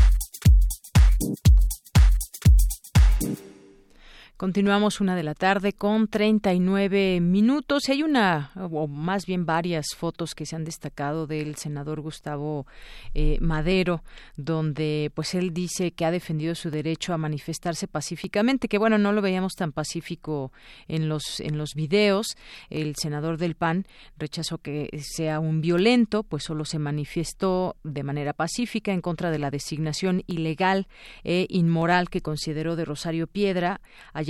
Continuamos una de la tarde con 39 minutos. Hay una, o más bien varias fotos que se han destacado del senador Gustavo eh, Madero, donde pues él dice que ha defendido su derecho a manifestarse pacíficamente, que bueno, no lo veíamos tan pacífico en los, en los videos. El senador del PAN rechazó que sea un violento, pues solo se manifestó de manera pacífica en contra de la designación ilegal e inmoral que consideró de Rosario Piedra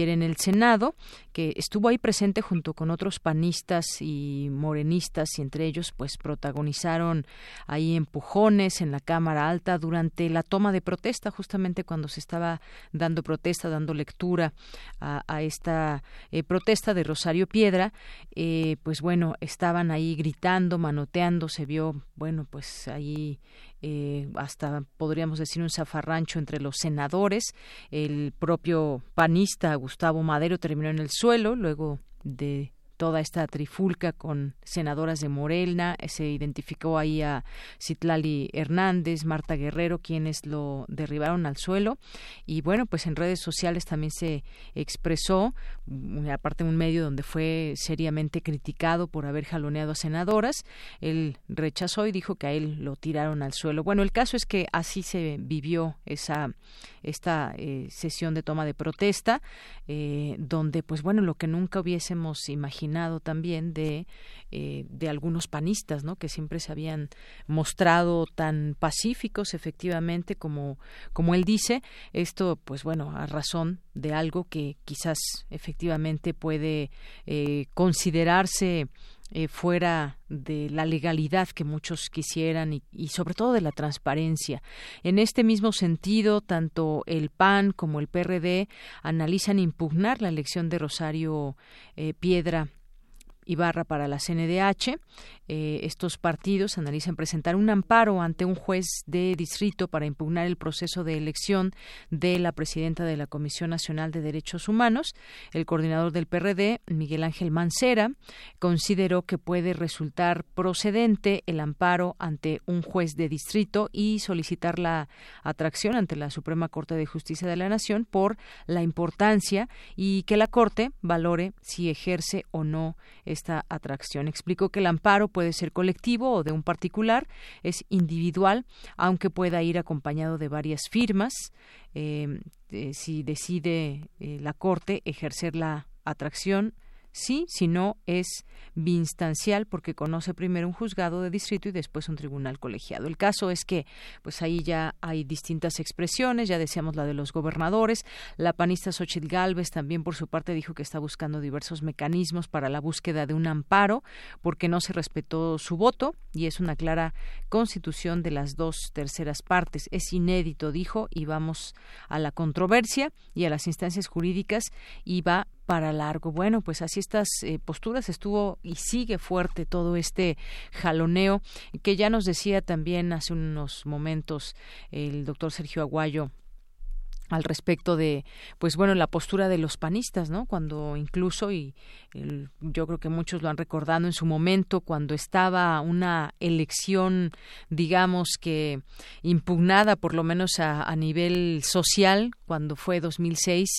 en el Senado, que estuvo ahí presente junto con otros panistas y morenistas y entre ellos pues protagonizaron ahí empujones en la Cámara Alta durante la toma de protesta, justamente cuando se estaba dando protesta, dando lectura a, esta eh, protesta de Rosario Piedra, eh, pues bueno, estaban ahí gritando, manoteando, se vio, bueno, pues ahí eh, hasta podríamos decir un zafarrancho entre los senadores. El propio panista Gustavo Madero terminó en el suelo luego de toda esta trifulca con senadoras de Morena, se identificó ahí a Citlali Hernández, Marta Guerrero, quienes lo derribaron al suelo. Y bueno, pues en redes sociales también se expresó, mm, aparte de un medio donde fue seriamente criticado por haber jaloneado a senadoras, él rechazó y dijo que a él lo tiraron al suelo. Bueno, el caso es que así se vivió esa esta eh, sesión de toma de protesta, eh, donde, pues bueno, lo que nunca hubiésemos imaginado también de, eh, de algunos panistas, ¿no? Que siempre se habían mostrado tan pacíficos, efectivamente, como, como él dice. Esto, pues bueno, a razón de algo que quizás efectivamente puede considerarse eh, fuera de la legalidad que muchos quisieran y, sobre todo de la transparencia. En este mismo sentido, tanto el PAN como el PRD analizan impugnar la elección de Rosario eh, Piedra Ibarra para la CNDH. Eh, estos partidos analizan presentar un amparo ante un juez de distrito para impugnar el proceso de elección de la presidenta de la Comisión Nacional de Derechos Humanos. El coordinador del PRD, Miguel Ángel Mancera, consideró que puede resultar procedente el amparo ante un juez de distrito y solicitar la atracción ante la Suprema Corte de Justicia de la Nación por la importancia y que la Corte valore si ejerce o no esta atracción. Explicó que el amparo puede ser colectivo o de un particular, es individual, aunque pueda ir acompañado de varias firmas. Eh, si decide eh, la Corte ejercer la atracción sí, si no es biinstancial porque conoce primero un juzgado de distrito y después un tribunal colegiado. El caso es que pues ahí ya hay distintas expresiones, ya decíamos la de los gobernadores, la panista Xochitl Galvez también por su parte dijo que está buscando diversos mecanismos para la búsqueda de un amparo porque no se respetó su voto y es una clara constitución de las dos terceras partes. Es inédito, dijo, y vamos a la controversia y a las instancias jurídicas y va para largo. Bueno, pues así estas eh, posturas estuvo y sigue fuerte todo este jaloneo que ya nos decía también hace unos momentos el doctor Sergio Aguayo al respecto de pues bueno la postura de los panistas no cuando incluso y yo creo que muchos lo han recordado en su momento cuando estaba una elección digamos que impugnada por lo menos a, a nivel social cuando fue 2006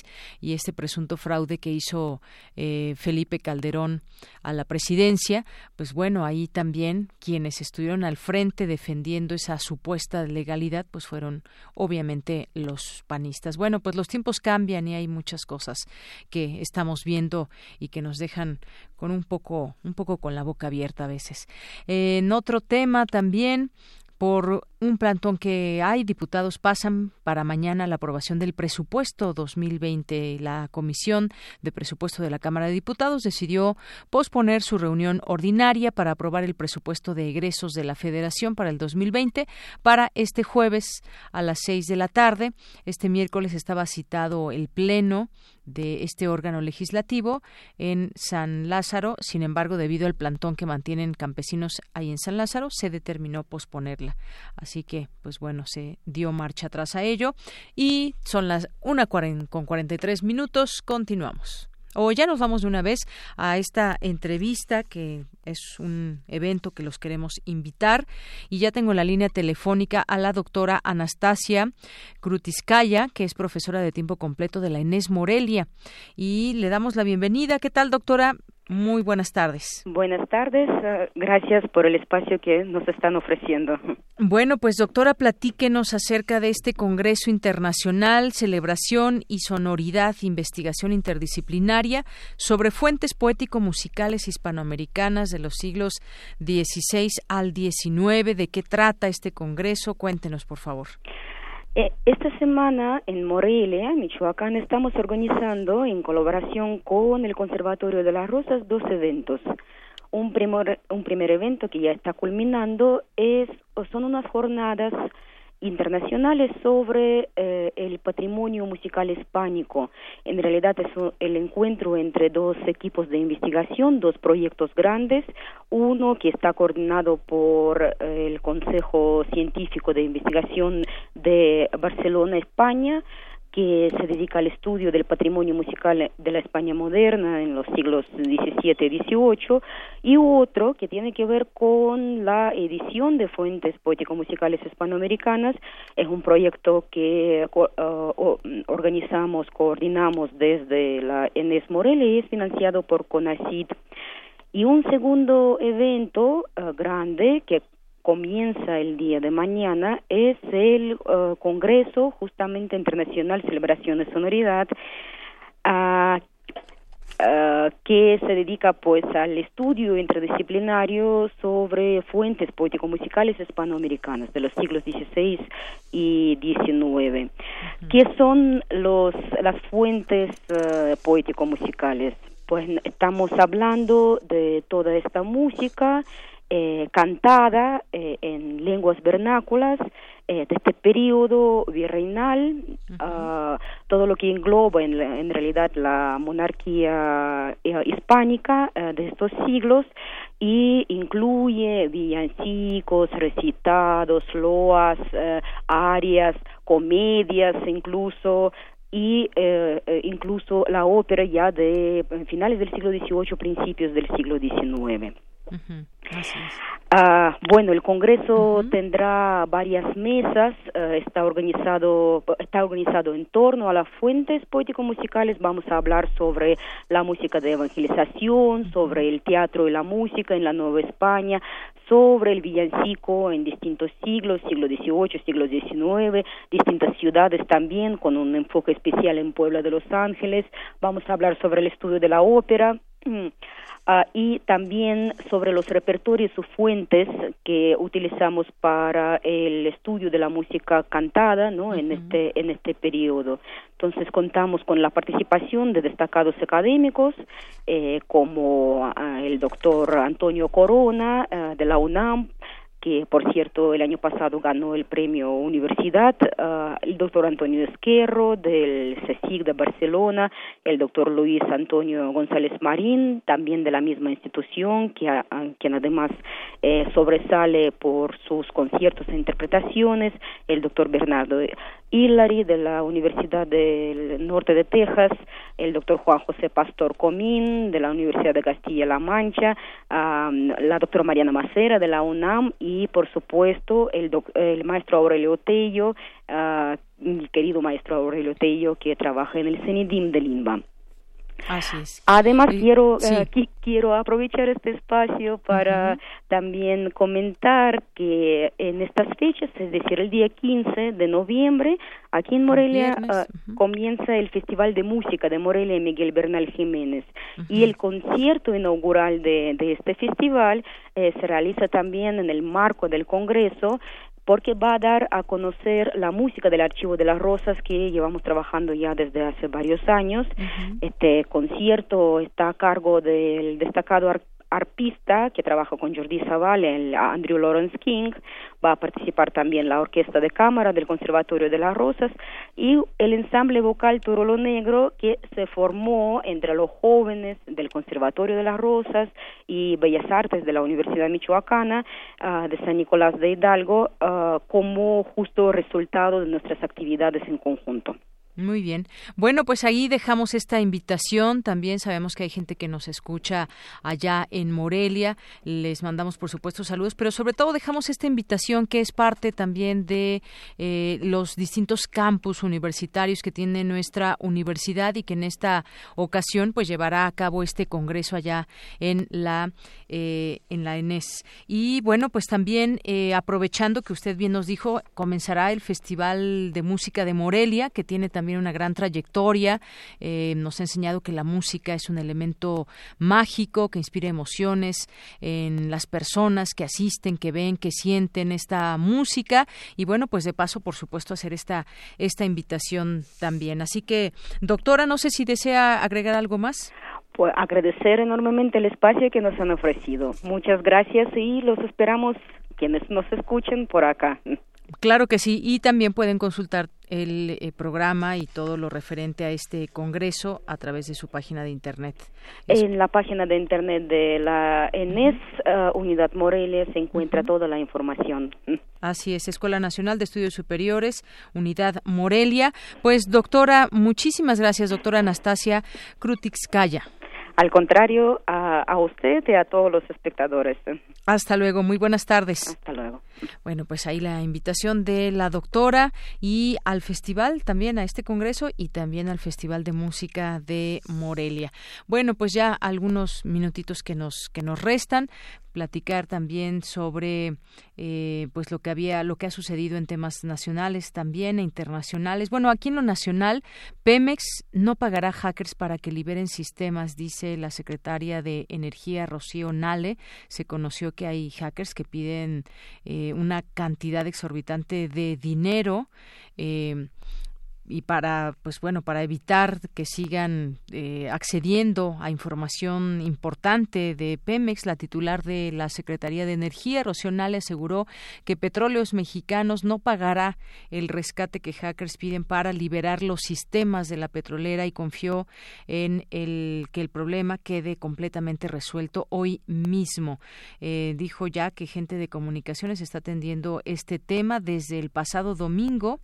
y este presunto fraude que hizo eh, Felipe Calderón a la presidencia pues bueno ahí también quienes estuvieron al frente defendiendo esa supuesta legalidad pues fueron obviamente los panistas bueno, pues los tiempos cambian y hay muchas cosas que estamos viendo y que nos dejan con un poco, un poco con la boca abierta a veces. en otro tema también, por un plantón que hay. Diputados pasan para mañana la aprobación del presupuesto 2020. La Comisión de Presupuesto de la Cámara de Diputados decidió posponer su reunión ordinaria para aprobar el presupuesto de egresos de la Federación para el 2020 para este jueves a las seis de la tarde. Este miércoles estaba citado el Pleno de este órgano legislativo en San Lázaro. Sin embargo, debido al plantón que mantienen campesinos ahí en San Lázaro, se determinó posponerla. Así que, pues bueno, se dio marcha atrás a ello. Y son las una con 43 minutos. Continuamos o ya nos vamos de una vez a esta entrevista que es un evento que los queremos invitar y ya tengo la línea telefónica a la doctora Anastasia Krutiskaya, que es profesora de tiempo completo de la Inés Morelia y le damos la bienvenida. ¿Qué tal, doctora? Muy buenas tardes. Buenas tardes, eh, gracias por el espacio que nos están ofreciendo. Bueno, pues doctora, platíquenos acerca de este Congreso Internacional, Celebración y Sonoridad, Investigación Interdisciplinaria sobre fuentes poético-musicales hispanoamericanas de los siglos XVI al XIX. ¿De qué trata este Congreso? Cuéntenos, por favor. Eh, esta semana en Morelia, Michoacán, estamos organizando en colaboración con el Conservatorio de las Rosas dos eventos. Un primer, un primer evento que ya está culminando es son unas jornadas internacionales sobre eh, el patrimonio musical hispánico. En realidad es el encuentro entre dos equipos de investigación, dos proyectos grandes, uno que está coordinado por eh, el Consejo Científico de Investigación de Barcelona, España, que se dedica al estudio del patrimonio musical de la España moderna en los siglos XVII y XVIII, y otro que tiene que ver con la edición de fuentes poético-musicales hispanoamericanas. Es un proyecto que uh, organizamos, coordinamos desde la ENES Morelia y es financiado por CONACID. Y un segundo evento uh, grande que comienza el día de mañana es el uh, Congreso justamente Internacional Celebración de Sonoridad uh, que se dedica pues al estudio interdisciplinario sobre fuentes poético-musicales hispanoamericanas de los siglos XVI y XIX. ¿Qué son los, las fuentes uh, poético-musicales? Pues estamos hablando de toda esta música eh, cantada eh, en lenguas vernáculas eh, de este periodo virreinal, ah, todo lo que engloba en, en realidad la monarquía hispánica de estos siglos y incluye villancicos, recitados, loas, arias, comedias incluso, y incluso la ópera ya de finales del siglo XVIII, principios del siglo XIX. Ah, bueno, el Congreso tendrá varias mesas, eh, está organizado está organizado en torno a las fuentes poético-musicales. Vamos a hablar sobre la música de evangelización, sobre el teatro y la música en la Nueva España, sobre el villancico en distintos siglos, siglo XVIII, siglo XIX, distintas ciudades también, con un enfoque especial en Puebla de Los Ángeles. Vamos a hablar sobre el estudio de la ópera. (clears throat) Ah, y también sobre los repertorios o fuentes que utilizamos para el estudio de la música cantada ¿no? en este en este periodo entonces contamos con la participación de destacados académicos eh, como ah, el doctor Antonio Corona ah, de la UNAM que por cierto el año pasado ganó el premio Universidad, uh, el doctor Antonio Esquerro del CSIC de Barcelona, el doctor Luis Antonio González Marín, también de la misma institución, que quien además eh, sobresale por sus conciertos e interpretaciones, el doctor Bernardo Hillary de la Universidad del Norte de Texas, el doctor Juan José Pastor Comín de la Universidad de Castilla-La Mancha, la doctora Mariana Macera de la UNAM y, por supuesto, el, el maestro Aurelio Tello, uh, mi querido maestro Aurelio Tello, que trabaja en el CENIDIM de Limba. Así es. Además, quiero, eh, quiero aprovechar este espacio para también comentar que en estas fechas, es decir, el día 15 de noviembre, aquí en Morelia ah, comienza el Festival de Música de Morelia Miguel Bernal Jiménez. Y el concierto inaugural de, de este festival eh, se realiza también en el marco del Congreso porque va a dar a conocer la música del Archivo de las Rosas que llevamos trabajando ya desde hace varios años. Este concierto está a cargo del destacado arpista que trabaja con Jordi Zaval, el Andrew Lawrence King, va a participar también la Orquesta de Cámara del Conservatorio de las Rosas y el ensamble vocal Torolo Negro que se formó entre los jóvenes del Conservatorio de las Rosas y Bellas Artes de la Universidad Michoacana ah, de San Nicolás de Hidalgo ah, como justo resultado de nuestras actividades en conjunto. Muy bien. Bueno, pues ahí dejamos esta invitación. También sabemos que hay gente que nos escucha allá en Morelia. Les mandamos, por supuesto, saludos, pero sobre todo dejamos esta invitación que es parte también de eh, los distintos campus universitarios que tiene nuestra universidad y que en esta ocasión pues llevará a cabo este congreso allá en la eh, en la ENES. Y bueno, pues también eh, aprovechando que usted bien nos dijo, comenzará el Festival de Música de Morelia, que tiene también también una gran trayectoria. Eh, nos ha enseñado que la música es un elemento mágico que inspira emociones en las personas que asisten, que ven, que sienten esta música. Y bueno, pues de paso, por supuesto, hacer esta, esta invitación también. Así que, doctora, no sé si desea agregar algo más pues agradecer enormemente el espacio que nos han ofrecido. Muchas gracias y los esperamos quienes nos escuchen por acá. Claro que sí, y también pueden consultar el eh, programa y todo lo referente a este congreso a través de su página de internet. En la página de internet de la ENES eh, Unidad Morelia se encuentra toda la información. (laughs) Así es, Escuela Nacional de Estudios Superiores, Unidad Morelia. Pues doctora, muchísimas gracias, doctora Anastasia Krutixkaya. Al contrario, a, a usted y a todos los espectadores. Hasta luego, muy buenas tardes. Hasta luego. Bueno, pues ahí la invitación de la doctora y al festival también, a este congreso y también al Festival de Música de Morelia. Bueno, pues ya algunos minutitos que nos, que nos restan platicar también sobre eh, pues lo que había lo que ha sucedido en temas nacionales también e internacionales bueno aquí en lo nacional Pemex no pagará hackers para que liberen sistemas dice la secretaria de energía Rocío Nale se conoció que hay hackers que piden eh, una cantidad exorbitante de dinero eh, y para pues bueno para evitar que sigan eh, accediendo a información importante de Pemex la titular de la Secretaría de Energía Rocío aseguró que Petróleos Mexicanos no pagará el rescate que hackers piden para liberar los sistemas de la petrolera y confió en el que el problema quede completamente resuelto hoy mismo. Eh, dijo ya que gente de comunicaciones está atendiendo este tema desde el pasado domingo.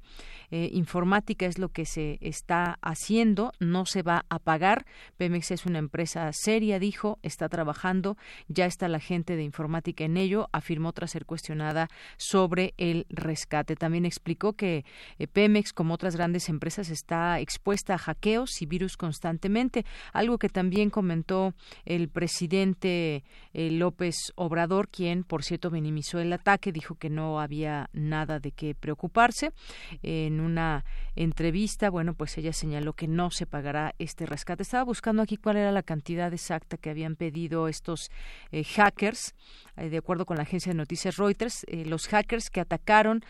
Eh, informática es lo que se está haciendo, no se va a pagar. Pemex es una empresa seria, dijo, está trabajando, ya está la gente de informática en ello, afirmó tras ser cuestionada sobre el rescate. También explicó que eh, Pemex, como otras grandes empresas, está expuesta a hackeos y virus constantemente, algo que también comentó el presidente eh, López Obrador, quien, por cierto, minimizó el ataque, dijo que no había nada de qué preocuparse. En una entrevista, bueno, pues ella señaló que no se pagará este rescate. Estaba buscando aquí cuál era la cantidad exacta que habían pedido estos eh, hackers, eh, de acuerdo con la agencia de noticias Reuters, eh, los hackers que atacaron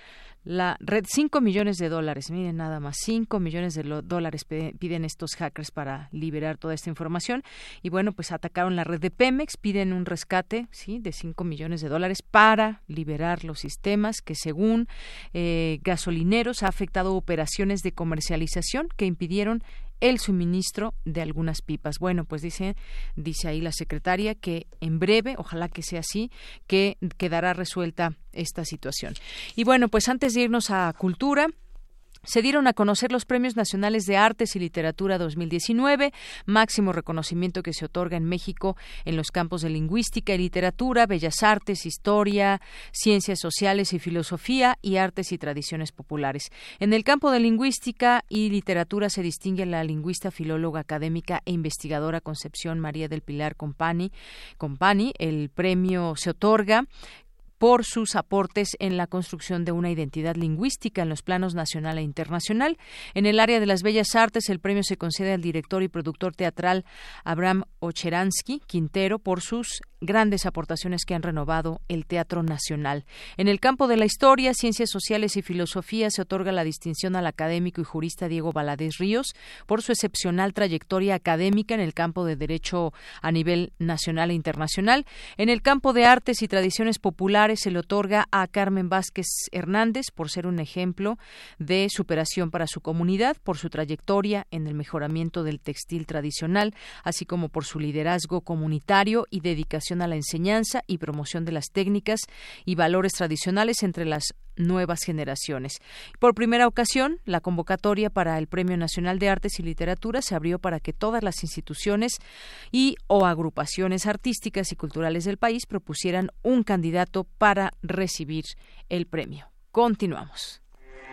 la red 5 millones de dólares, miren nada más, 5 millones de dólares piden estos hackers para liberar toda esta información. Y bueno, pues atacaron la red de Pemex, piden un rescate, sí, de 5 millones de dólares para liberar los sistemas que según eh, gasolineros ha afectado operaciones de comercialización que impidieron el suministro de algunas pipas. Bueno, pues dice, dice ahí la secretaria que en breve, ojalá que sea así, que quedará resuelta esta situación. Y bueno, pues antes de irnos a cultura, se dieron a conocer los Premios Nacionales de Artes y Literatura 2019, máximo reconocimiento que se otorga en México en los campos de lingüística y literatura, bellas artes, historia, ciencias sociales y filosofía y artes y tradiciones populares. En el campo de lingüística y literatura se distingue la lingüista, filóloga, académica e investigadora Concepción María del Pilar Compani. Compani. El premio se otorga por sus aportes en la construcción de una identidad lingüística en los planos nacional e internacional. En el área de las bellas artes, el premio se concede al director y productor teatral Abraham Ocheransky Quintero por sus grandes aportaciones que han renovado el Teatro Nacional. En el campo de la historia, ciencias sociales y filosofía se otorga la distinción al académico y jurista Diego Valadez Ríos por su excepcional trayectoria académica en el campo de derecho a nivel nacional e internacional. En el campo de artes y tradiciones populares se le otorga a Carmen Vázquez Hernández por ser un ejemplo de superación para su comunidad, por su trayectoria en el mejoramiento del textil tradicional, así como por su liderazgo comunitario y dedicación a la enseñanza y promoción de las técnicas y valores tradicionales entre las nuevas generaciones. Por primera ocasión, la convocatoria para el Premio Nacional de Artes y Literatura se abrió para que todas las instituciones y o agrupaciones artísticas y culturales del país propusieran un candidato para recibir el premio. Continuamos.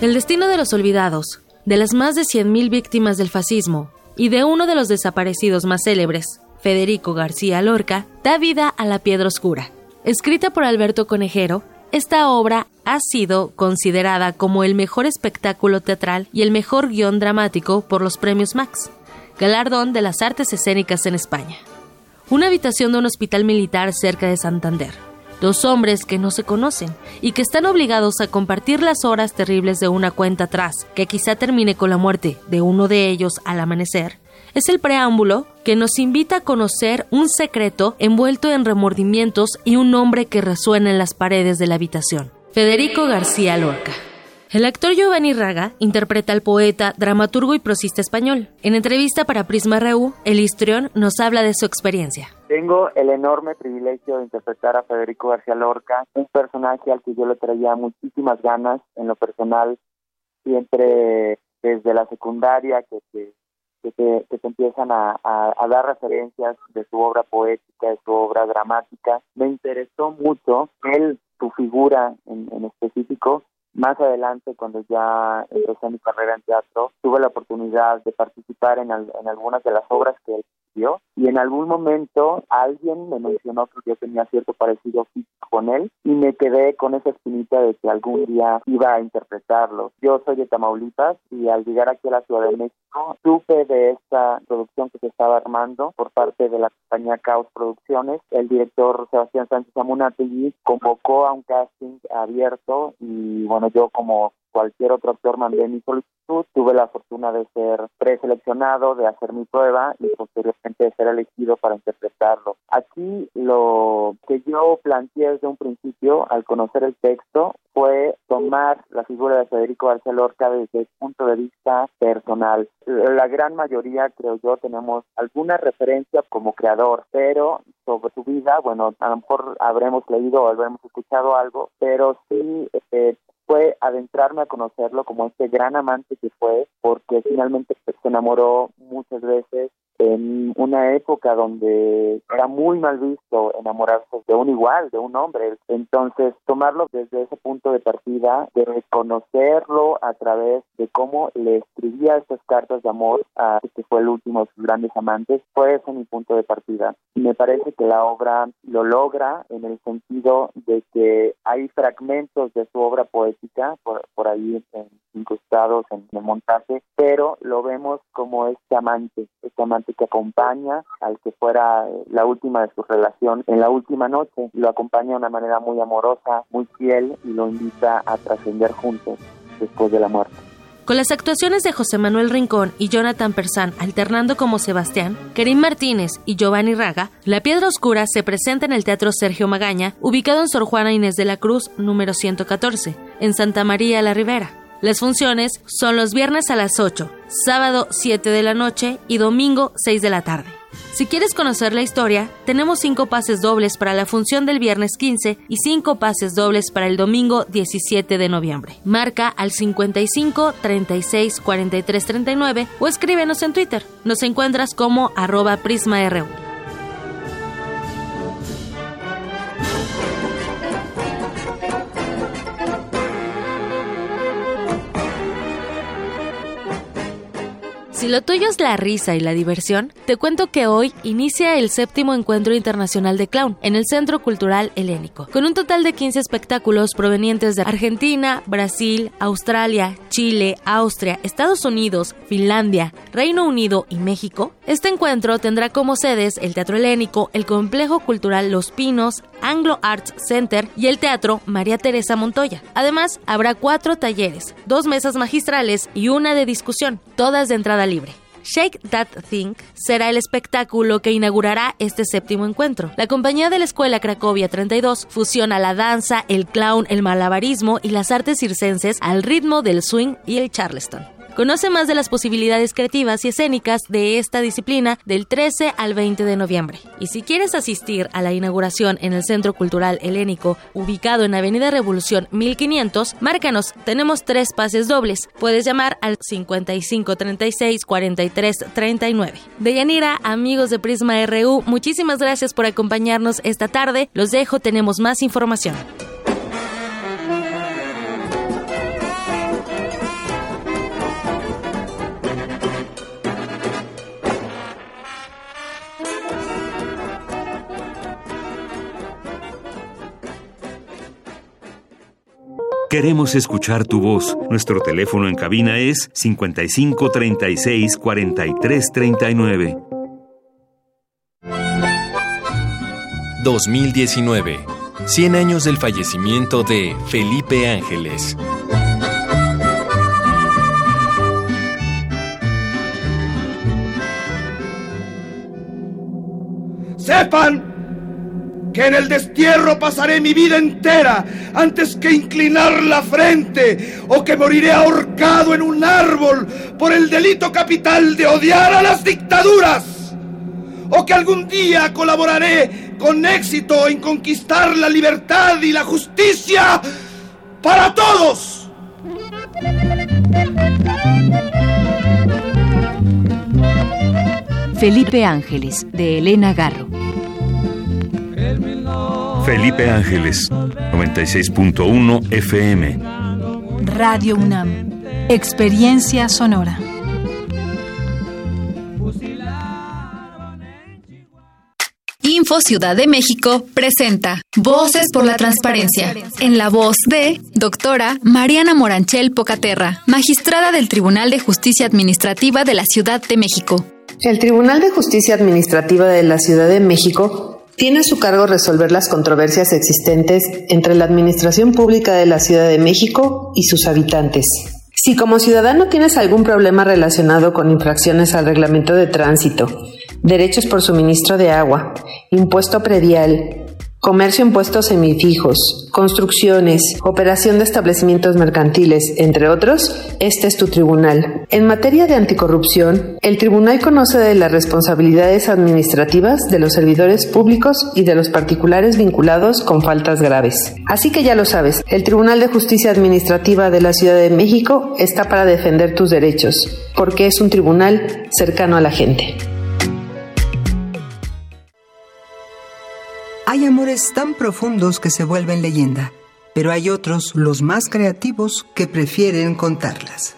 El destino de los olvidados, de las más de 100.000 víctimas del fascismo y de uno de los desaparecidos más célebres, Federico García Lorca, da vida a La Piedra Oscura. Escrita por Alberto Conejero, esta obra ha sido considerada como el mejor espectáculo teatral y el mejor guion dramático por los premios Max, galardón de las artes escénicas en España. Una habitación de un hospital militar cerca de Santander dos hombres que no se conocen y que están obligados a compartir las horas terribles de una cuenta atrás, que quizá termine con la muerte de uno de ellos al amanecer, es el preámbulo que nos invita a conocer un secreto envuelto en remordimientos y un nombre que resuena en las paredes de la habitación. Federico García Lorca. El actor Giovanni Raga interpreta al poeta, dramaturgo y prosista español. En entrevista para Prisma RU, el histrión nos habla de su experiencia. Tengo el enorme privilegio de interpretar a Federico García Lorca, un personaje al que yo le traía muchísimas ganas en lo personal, siempre desde la secundaria que te, que te, empiezan a, dar referencias de su obra poética, de su obra dramática. Me interesó mucho él, su figura en, en específico, más adelante, cuando ya empecé mi carrera en teatro, tuve la oportunidad de participar en, en algunas de las obras que y en algún momento alguien me mencionó que yo tenía cierto parecido físico con él y me quedé con esa espinita de que algún día iba a interpretarlo. Yo soy de Tamaulipas y al llegar aquí a la Ciudad de México supe de esta producción que se estaba armando por parte de la compañía Caos Producciones. El director Sebastián Sánchez Amunategui convocó a un casting abierto y bueno, yo como cualquier otro actor mandé mi solicitud, tuve la fortuna de ser preseleccionado, de hacer mi prueba y posteriormente de ser elegido para interpretarlo. Aquí lo que yo planteé desde un principio al conocer el texto fue tomar la figura de Federico García Lorca desde el punto de vista personal. La gran mayoría, creo yo, tenemos alguna referencia como creador, pero sobre su vida, bueno, a lo mejor habremos leído o habremos escuchado algo, pero sí eh, fue adentrarme a conocerlo como este gran amante que fue, porque finalmente se enamoró muchas veces en una época donde era muy mal visto enamorarse de un igual, de un hombre. Entonces, tomarlo desde ese punto de partida, de reconocerlo a través de cómo le escribía estas cartas de amor a que fue el último de sus grandes amantes, fue ese mi punto de partida. Y me parece que la obra lo logra en el sentido de que hay fragmentos de su obra poética por, por ahí incrustados en el montaje, pero lo vemos como este amante, este amante que acompaña al que fuera eh, la última de su relación en la última noche. Lo acompaña de una manera muy amorosa, muy fiel y lo invita a trascender juntos después de la muerte. Con las actuaciones de José Manuel Rincón y Jonathan Persán alternando como Sebastián, Kerim Martínez y Giovanni Raga, La Piedra Oscura se presenta en el Teatro Sergio Magaña, ubicado en Sor Juana Inés de la Cruz, número 114, en Santa María la Ribera. Las funciones son los viernes a las 8, sábado 7 de la noche y domingo 6 de la tarde. Si quieres conocer la historia, tenemos 5 pases dobles para la función del viernes 15 y 5 pases dobles para el domingo 17 de noviembre. Marca al 55 36 43 39 o escríbenos en Twitter. Nos encuentras como arroba prisma.ru. Si lo tuyo es la risa y la diversión, te cuento que hoy inicia el séptimo Encuentro Internacional de Clown en el Centro Cultural Helénico, con un total de 15 espectáculos provenientes de Argentina, Brasil, Australia, Chile, Austria, Estados Unidos, Finlandia, Reino Unido y México. Este encuentro tendrá como sedes el Teatro Helénico, el Complejo Cultural Los Pinos, Anglo Arts Center y el Teatro María Teresa Montoya. Además, habrá cuatro talleres, dos mesas magistrales y una de discusión, todas de entrada libre. Shake That Thing será el espectáculo que inaugurará este séptimo encuentro. La compañía de la Escuela Cracovia 32 fusiona la danza, el clown, el malabarismo y las artes circenses al ritmo del swing y el charleston. Conoce más de las posibilidades creativas y escénicas de esta disciplina del 13 al 20 de noviembre. Y si quieres asistir a la inauguración en el Centro Cultural Helénico, ubicado en Avenida Revolución 1500, márcanos, tenemos tres pases dobles. Puedes llamar al 55 36 43 39. Deyanira, amigos de Prisma RU, muchísimas gracias por acompañarnos esta tarde. Los dejo, tenemos más información. Queremos escuchar tu voz. Nuestro teléfono en cabina es 55 36 43 39. 2019. 100 años del fallecimiento de Felipe Ángeles. Sepan que en el destierro pasaré mi vida entera antes que inclinar la frente o que moriré ahorcado en un árbol por el delito capital de odiar a las dictaduras o que algún día colaboraré con éxito en conquistar la libertad y la justicia para todos. Felipe Ángeles, de Elena Garro. Felipe Ángeles, 96.1 FM. Radio UNAM. Experiencia sonora. Info Ciudad de México presenta Voces por la Transparencia, en la voz de doctora Mariana Moranchel Pocaterra, magistrada del Tribunal de Justicia Administrativa de la Ciudad de México. El Tribunal de Justicia Administrativa de la Ciudad de México tiene a su cargo resolver las controversias existentes entre la Administración Pública de la Ciudad de México y sus habitantes. Si como ciudadano tienes algún problema relacionado con infracciones al reglamento de tránsito, derechos por suministro de agua, impuesto predial, comercio en puestos semifijos, construcciones, operación de establecimientos mercantiles, entre otros, este es tu tribunal. En materia de anticorrupción, el tribunal conoce de las responsabilidades administrativas de los servidores públicos y de los particulares vinculados con faltas graves. Así que ya lo sabes, el Tribunal de Justicia Administrativa de la Ciudad de México está para defender tus derechos, porque es un tribunal cercano a la gente. Hay amores tan profundos que se vuelven leyenda, pero hay otros, los más creativos, que prefieren contarlas.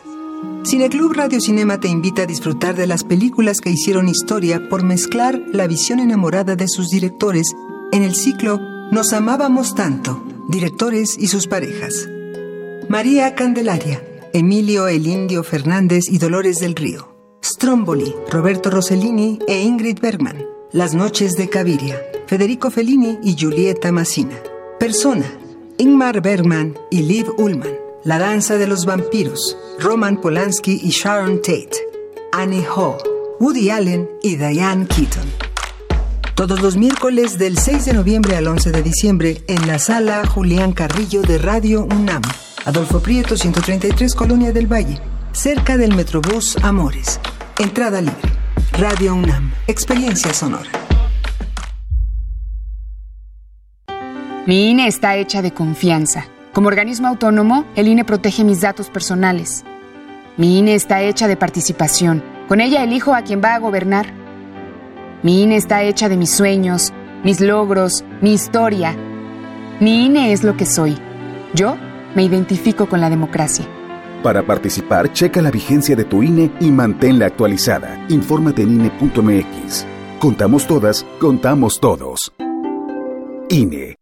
Cineclub Radio Cinema te invita a disfrutar de las películas que hicieron historia por mezclar la visión enamorada de sus directores en el ciclo Nos amábamos tanto, directores y sus parejas. María Candelaria, Emilio El Indio Fernández y Dolores del Río. Stromboli, Roberto Rossellini e Ingrid Bergman. Las noches de Caviria, Federico Fellini y Giulietta Massina. Persona, Ingmar Bergman y Liv Ullman. La danza de los vampiros, Roman Polanski y Sharon Tate. Annie Hall, Woody Allen y Diane Keaton. Todos los miércoles del 6 de noviembre al 11 de diciembre en la sala Julián Carrillo de Radio UNAM. Adolfo Prieto, 133, Colonia del Valle, cerca del Metrobús Amores. Entrada libre. Radio UNAM, experiencia sonora. Mi INE está hecha de confianza. Como organismo autónomo, el INE protege mis datos personales. Mi INE está hecha de participación. Con ella elijo a quien va a gobernar. Mi INE está hecha de mis sueños, mis logros, mi historia. Mi INE es lo que soy. Yo me identifico con la democracia. Para participar, checa la vigencia de tu INE y manténla actualizada. Infórmate en INE.mx. Contamos todas, contamos todos. INE.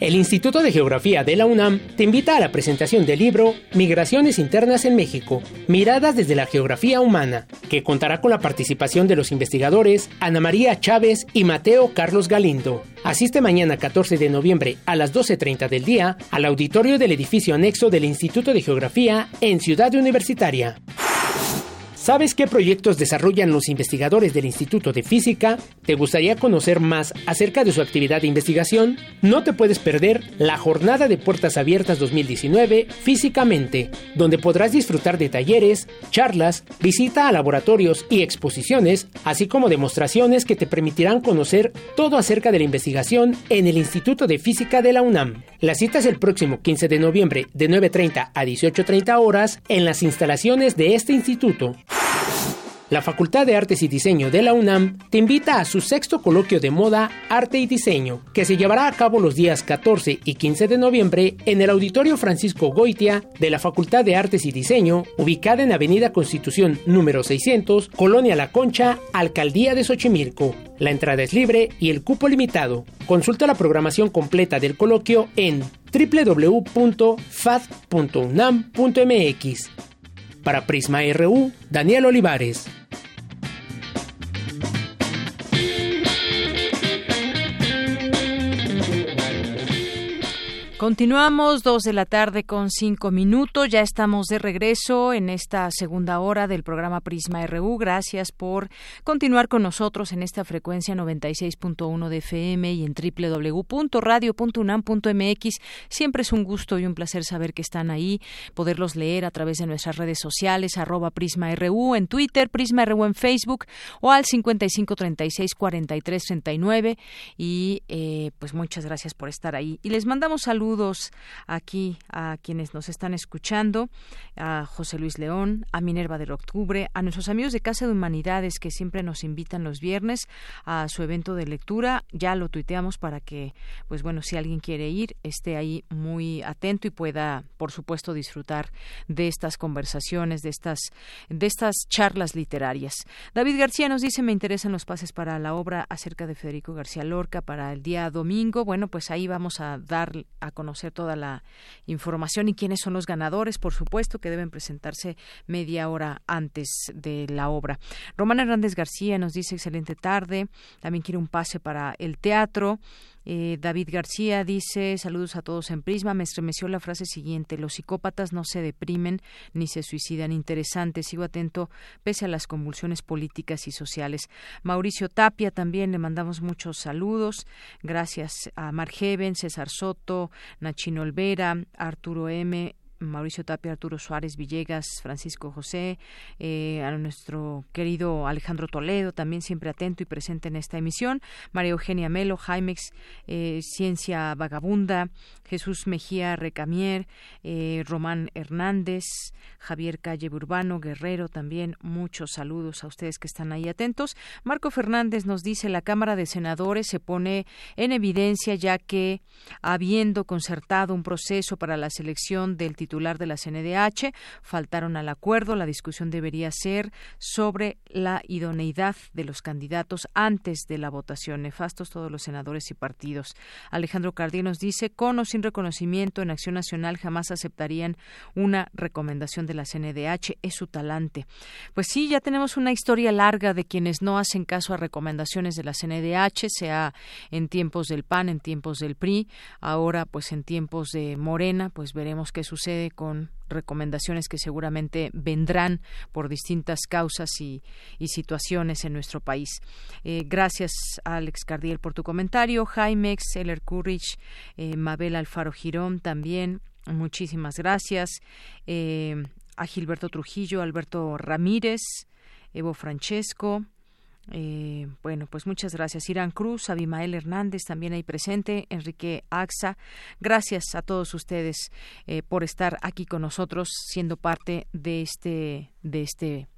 El Instituto de Geografía de la UNAM te invita a la presentación del libro Migraciones Internas en México, Miradas desde la Geografía Humana, que contará con la participación de los investigadores Ana María Chávez y Mateo Carlos Galindo. Asiste mañana 14 de noviembre a las 12.30 del día al auditorio del edificio anexo del Instituto de Geografía en Ciudad Universitaria. ¿Sabes qué proyectos desarrollan los investigadores del Instituto de Física? ¿Te gustaría conocer más acerca de su actividad de investigación? No te puedes perder la Jornada de Puertas Abiertas 2019 físicamente, donde podrás disfrutar de talleres, charlas, visita a laboratorios y exposiciones, así como demostraciones que te permitirán conocer todo acerca de la investigación en el Instituto de Física de la UNAM. La cita es el próximo 15 de noviembre de 9.30 a 18.30 horas en las instalaciones de este instituto. La Facultad de Artes y Diseño de la UNAM te invita a su sexto coloquio de moda, arte y diseño, que se llevará a cabo los días 14 y 15 de noviembre en el Auditorio Francisco Goitia de la Facultad de Artes y Diseño, ubicada en Avenida Constitución número 600, Colonia La Concha, Alcaldía de Xochimilco. La entrada es libre y el cupo limitado. Consulta la programación completa del coloquio en www.fad.unam.mx. Para Prisma RU, Daniel Olivares. Continuamos, dos de la tarde con cinco minutos. Ya estamos de regreso en esta segunda hora del programa Prisma RU. Gracias por continuar con nosotros en esta frecuencia 96.1 de FM y en www.radio.unam.mx. Siempre es un gusto y un placer saber que están ahí, poderlos leer a través de nuestras redes sociales, arroba Prisma RU en Twitter, Prisma RU en Facebook o al 55364339. Y eh, pues muchas gracias por estar ahí. Y les mandamos saludos saludos aquí a quienes nos están escuchando, a José Luis León, a Minerva del Octubre, a nuestros amigos de Casa de Humanidades que siempre nos invitan los viernes a su evento de lectura. Ya lo tuiteamos para que, pues bueno, si alguien quiere ir, esté ahí muy atento y pueda, por supuesto, disfrutar de estas conversaciones, de estas, de estas charlas literarias. David García nos dice, me interesan los pases para la obra acerca de Federico García Lorca para el día domingo. Bueno, pues ahí vamos a dar a conocer toda la información y quiénes son los ganadores, por supuesto, que deben presentarse media hora antes de la obra. Román Hernández García nos dice excelente tarde, también quiere un pase para el teatro Eh, David García dice, saludos a todos en Prisma, me estremeció la frase siguiente, los psicópatas no se deprimen ni se suicidan. Interesante, sigo atento pese a las convulsiones políticas y sociales. Mauricio Tapia también le mandamos muchos saludos. Gracias a Margeven, César Soto, Nachino Olvera, Arturo M., Mauricio Tapia, Arturo Suárez Villegas, Francisco José, eh, a nuestro querido Alejandro Toledo, también siempre atento y presente en esta emisión, María Eugenia Melo, Jaimex, eh, Ciencia Vagabunda, Jesús Mejía Recamier, eh, Román Hernández, Javier Calle Burbano, Guerrero, también muchos saludos a ustedes que están ahí atentos. Marco Fernández nos dice la Cámara de Senadores se pone en evidencia ya que habiendo concertado un proceso para la selección del titular de la CNDH, faltaron al acuerdo. La discusión debería ser sobre la idoneidad de los candidatos antes de la votación. Nefastos todos los senadores y partidos. Alejandro Cardí nos dice, con reconocimiento en Acción Nacional jamás aceptarían una recomendación de la CNDH. Es su talante. Pues sí, ya tenemos una historia larga de quienes no hacen caso a recomendaciones de la CNDH, sea en tiempos del PAN, en tiempos del PRI, ahora pues en tiempos de Morena, pues veremos qué sucede con recomendaciones que seguramente vendrán por distintas causas y, situaciones en nuestro país. Eh, gracias, Alex Cardiel, por tu comentario. Jaimex, Eller Courage, eh, Mabel Alfaro Girón también. Muchísimas gracias. Eh, a Gilberto Trujillo, Alberto Ramírez, Evo Francesco, eh, bueno, pues muchas gracias. Irán Cruz, Abimael Hernández también ahí presente, Enrique Axa. Gracias a todos ustedes eh, por estar aquí con nosotros, siendo parte de este, de este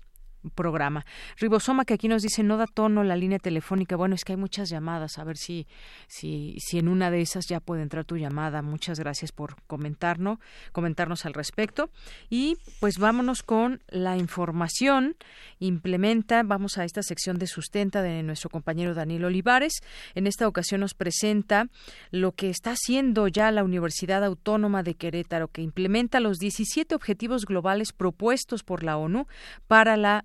programa. Ribosoma, que aquí nos dice no da tono la línea telefónica. Bueno, es que hay muchas llamadas. A ver si, si, si en una de esas ya puede entrar tu llamada. Muchas gracias por comentarnos, comentarnos al respecto. Y pues vámonos con la información. Implementa, vamos a esta sección de sustenta de nuestro compañero Daniel Olivares. En esta ocasión nos presenta lo que está haciendo ya la Universidad Autónoma de Querétaro, que implementa los 17 objetivos globales propuestos por la ONU para la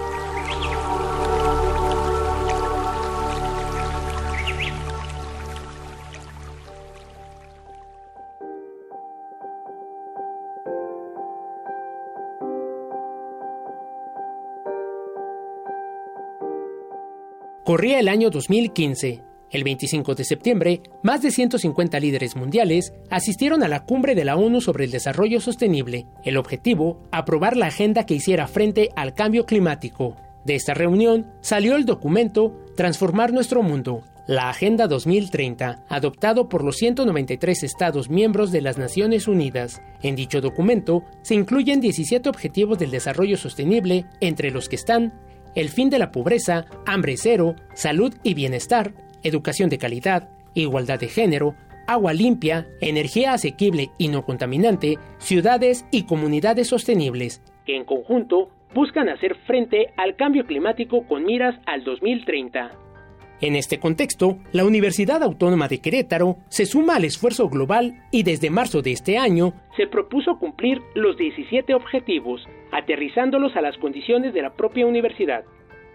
Corría el año 2015. El 25 de septiembre, más de 150 líderes mundiales asistieron a la cumbre de la ONU sobre el desarrollo sostenible. El objetivo, aprobar la agenda que hiciera frente al cambio climático. De esta reunión salió el documento Transformar nuestro mundo, la Agenda 2030, adoptado por los 193 Estados miembros de las Naciones Unidas. En dicho documento se incluyen 17 objetivos del desarrollo sostenible, entre los que están el fin de la pobreza, hambre cero, salud y bienestar, educación de calidad, igualdad de género, agua limpia, energía asequible y no contaminante, ciudades y comunidades sostenibles, que en conjunto buscan hacer frente al cambio climático con miras al 2030. En este contexto, la Universidad Autónoma de Querétaro se suma al esfuerzo global y desde marzo de este año se propuso cumplir los 17 objetivos, aterrizándolos a las condiciones de la propia universidad.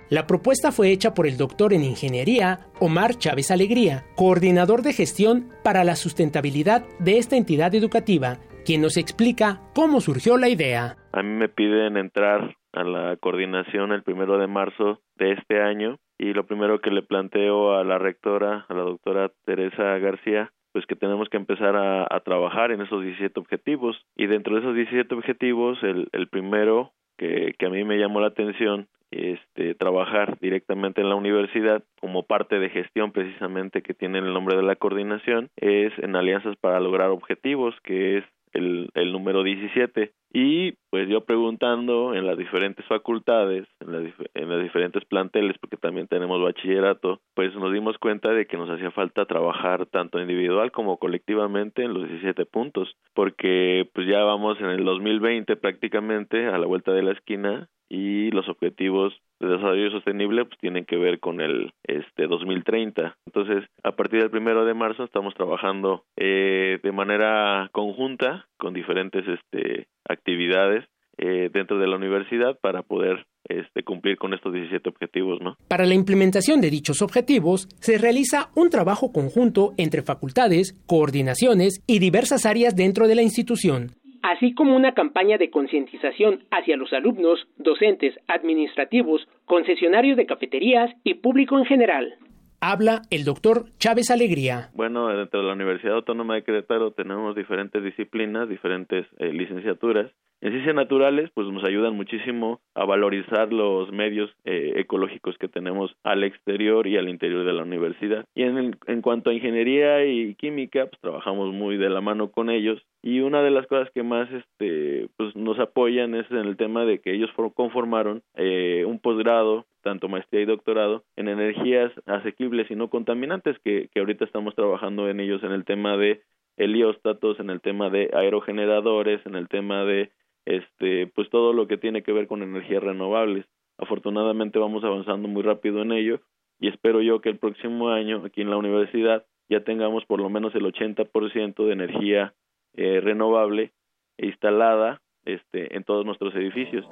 La propuesta fue hecha por el doctor en ingeniería Omar Chávez Alegría, coordinador de gestión para la sustentabilidad de esta entidad educativa, quien nos explica cómo surgió la idea. A mí me piden entrar a la coordinación el primero de marzo de este año y lo primero que le planteo a la rectora, a la doctora Teresa García, pues que tenemos que empezar a, trabajar en esos 17 objetivos. Y dentro de esos 17 objetivos el, el primero que, que a mí me llamó la atención este, trabajar directamente en la universidad como parte de gestión precisamente que tiene el nombre de la coordinación es en alianzas para lograr objetivos que es el, el número 17 Y pues yo preguntando en las diferentes facultades, en, en las diferentes planteles, porque también tenemos bachillerato, pues nos dimos cuenta de que nos hacía falta trabajar tanto individual como colectivamente en los 17 puntos, porque pues ya vamos en el 2020 prácticamente a la vuelta de la esquina y los objetivos de desarrollo sostenible pues tienen que ver con el este 2030 entonces a partir del primero de marzo estamos trabajando eh, de manera conjunta con diferentes este actividades eh, dentro de la universidad para poder este, cumplir con estos 17 objetivos, ¿no? Para la implementación de dichos objetivos, se realiza un trabajo conjunto entre facultades, coordinaciones y diversas áreas dentro de la institución así como una campaña de concientización hacia los alumnos, docentes, administrativos, concesionarios de cafeterías y público en general. Habla el doctor Chávez Alegría. Bueno, dentro de la Universidad Autónoma de Querétaro tenemos diferentes disciplinas, diferentes eh, licenciaturas en ciencias naturales, pues nos ayudan muchísimo a valorizar los medios eh, ecológicos que tenemos al exterior y al interior de la universidad. Y en, en cuanto a ingeniería y química, pues trabajamos muy de la mano con ellos. Y una de las cosas que más este, pues nos apoyan es en el tema de que ellos conformaron eh, un posgrado tanto maestría y doctorado en energías asequibles y no contaminantes que, que ahorita estamos trabajando en ellos en el tema de helióstatos, en el tema de aerogeneradores, en el tema de este pues todo lo que tiene que ver con energías renovables. Afortunadamente vamos avanzando muy rápido en ello y espero yo que el próximo año aquí en la universidad ya tengamos por lo menos el 80% de energía eh, renovable instalada este en todos nuestros edificios.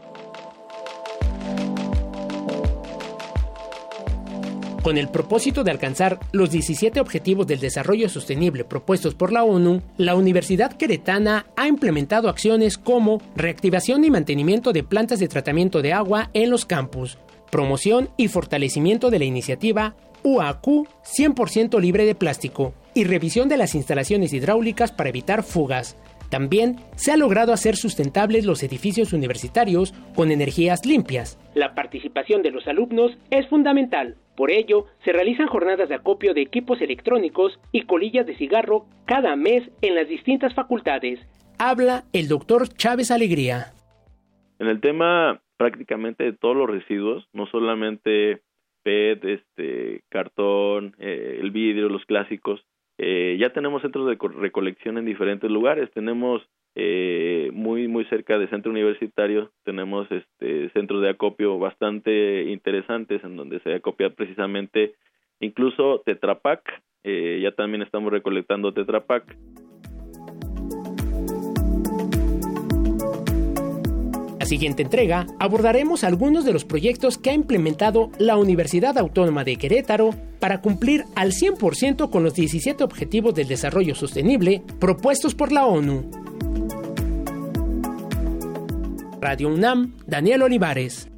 Con el propósito de alcanzar los 17 Objetivos del Desarrollo Sostenible propuestos por la ONU, la Universidad Queretana ha implementado acciones como reactivación y mantenimiento de plantas de tratamiento de agua en los campus, promoción y fortalecimiento de la iniciativa UAQ 100% libre de plástico y revisión de las instalaciones hidráulicas para evitar fugas, también se ha logrado hacer sustentables los edificios universitarios con energías limpias. La participación de los alumnos es fundamental. Por ello, se realizan jornadas de acopio de equipos electrónicos y colillas de cigarro cada mes en las distintas facultades. Habla el doctor Chávez Alegría. En el tema prácticamente de todos los residuos, no solamente PET, este, cartón, eh, el vidrio, los clásicos, eh, ya tenemos centros de recolección en diferentes lugares. Tenemos eh, muy muy cerca del centro universitario tenemos este centros de acopio bastante interesantes en donde se acopia precisamente incluso Tetrapac. Eh, ya también estamos recolectando Tetrapac. La siguiente entrega abordaremos algunos de los proyectos que ha implementado la Universidad Autónoma de Querétaro para cumplir al 100% con los 17 Objetivos del Desarrollo Sostenible propuestos por la ONU. Radio UNAM, Daniel Olivares.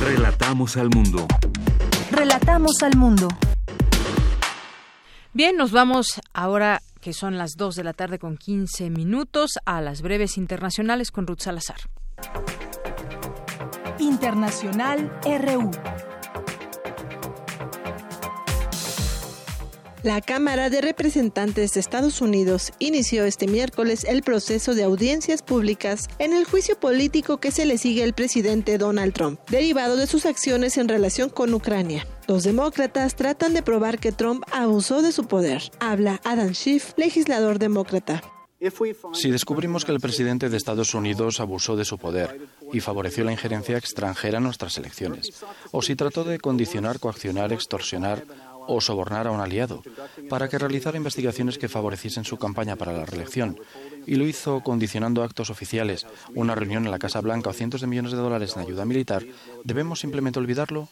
Relatamos al mundo. Relatamos al mundo. Bien, nos vamos ahora que son las 2 de la tarde con 15 minutos a las breves internacionales con Ruth Salazar. Internacional RU. La Cámara de Representantes de Estados Unidos inició este miércoles el proceso de audiencias públicas en el juicio político que se le sigue al presidente Donald Trump, derivado de sus acciones en relación con Ucrania. Los demócratas tratan de probar que Trump abusó de su poder. Habla Adam Schiff, legislador demócrata. Si descubrimos que el presidente de Estados Unidos abusó de su poder y favoreció la injerencia extranjera en nuestras elecciones, o si trató de condicionar, coaccionar, extorsionar o sobornar a un aliado para que realizara investigaciones que favoreciesen su campaña para la reelección. Y lo hizo condicionando actos oficiales, una reunión en la Casa Blanca o cientos de millones de dólares en ayuda militar. ¿Debemos simplemente olvidarlo?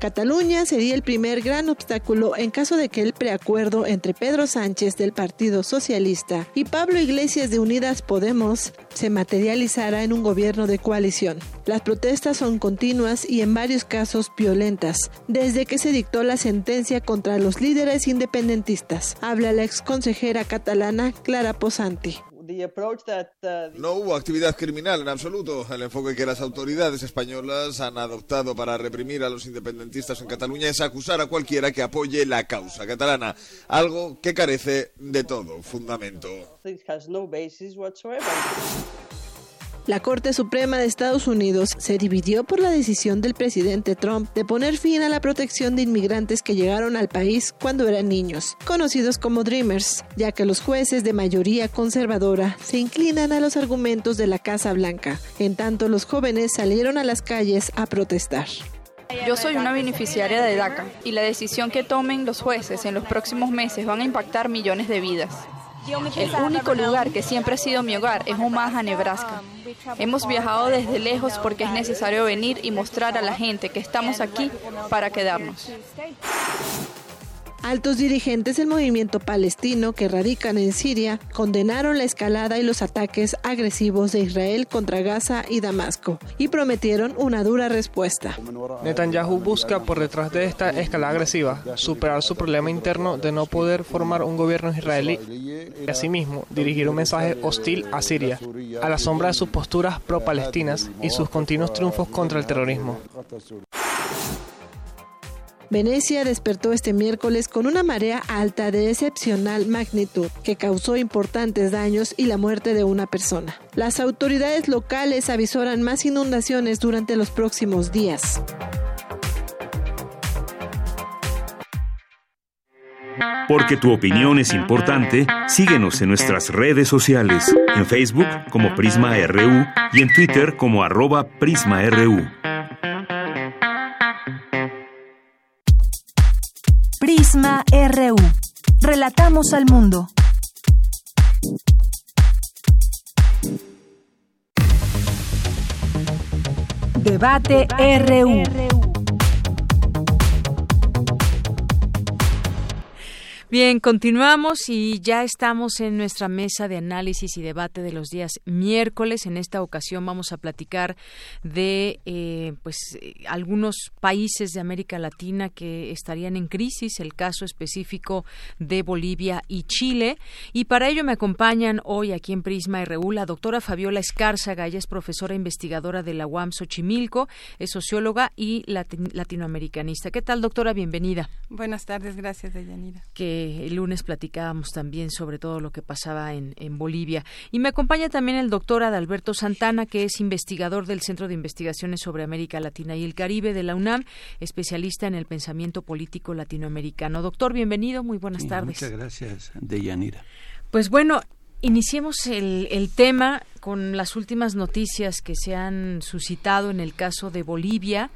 Cataluña sería el primer gran obstáculo en caso de que el preacuerdo entre Pedro Sánchez del Partido Socialista y Pablo Iglesias de Unidas Podemos se materializara en un gobierno de coalición. Las protestas son continuas y en varios casos violentas, desde que se dictó la sentencia contra los líderes independentistas. Habla la ex consejera catalana Clara Posanti. No hubo actividad criminal en absoluto. El enfoque que las autoridades españolas han adoptado para reprimir a los independentistas en Cataluña es acusar a cualquiera que apoye la causa catalana, algo que carece de todo fundamento. La Corte Suprema de Estados Unidos se dividió por la decisión del presidente Trump de poner fin a la protección de inmigrantes que llegaron al país cuando eran niños, conocidos como Dreamers, ya que los jueces de mayoría conservadora se inclinan a los argumentos de la Casa Blanca, en tanto los jóvenes salieron a las calles a protestar. Yo soy una beneficiaria de DACA y la decisión que tomen los jueces en los próximos meses van a impactar millones de vidas. El único lugar que siempre ha sido mi hogar es Omaha, Nebraska. Hemos viajado desde lejos porque es necesario venir y mostrar a la gente que estamos aquí para quedarnos. Altos dirigentes del movimiento palestino que radican en Siria condenaron la escalada y los ataques agresivos de Israel contra Gaza y Damasco y prometieron una dura respuesta. Netanyahu busca por detrás de esta escalada agresiva superar su problema interno de no poder formar un gobierno israelí y asimismo dirigir un mensaje hostil a Siria, a la sombra de sus posturas pro-palestinas y sus continuos triunfos contra el terrorismo. Venecia despertó este miércoles con una marea alta de excepcional magnitud que causó importantes daños y la muerte de una persona. Las autoridades locales avisoran más inundaciones durante los próximos días. Porque tu opinión es importante, síguenos en nuestras redes sociales, en Facebook como Prisma RU y en Twitter como arroba PrismaRU. Prisma RU. Relatamos al mundo. Debate RU. Bien, continuamos y ya estamos en nuestra mesa de análisis y debate de los días miércoles. En esta ocasión vamos a platicar de eh, pues algunos países de América Latina que estarían en crisis, el caso específico de Bolivia y Chile. Y para ello me acompañan hoy aquí en Prisma RU la doctora Fabiola Escárzaga, ella es profesora investigadora de la UAM Xochimilco, es socióloga y latinoamericanista. ¿Qué tal, doctora? Bienvenida. Buenas tardes, gracias, Deyanira. Que el lunes platicábamos también sobre todo lo que pasaba en, en, Bolivia. Y me acompaña también el doctor Adalberto Santana, que es investigador del Centro de Investigaciones sobre América Latina y el Caribe de la UNAM, especialista en el pensamiento político latinoamericano. Doctor, bienvenido, muy buenas sí, tardes. Muchas gracias, Deyanira. Pues bueno, Iniciemos el, el, tema con las últimas noticias que se han suscitado en el caso de Bolivia,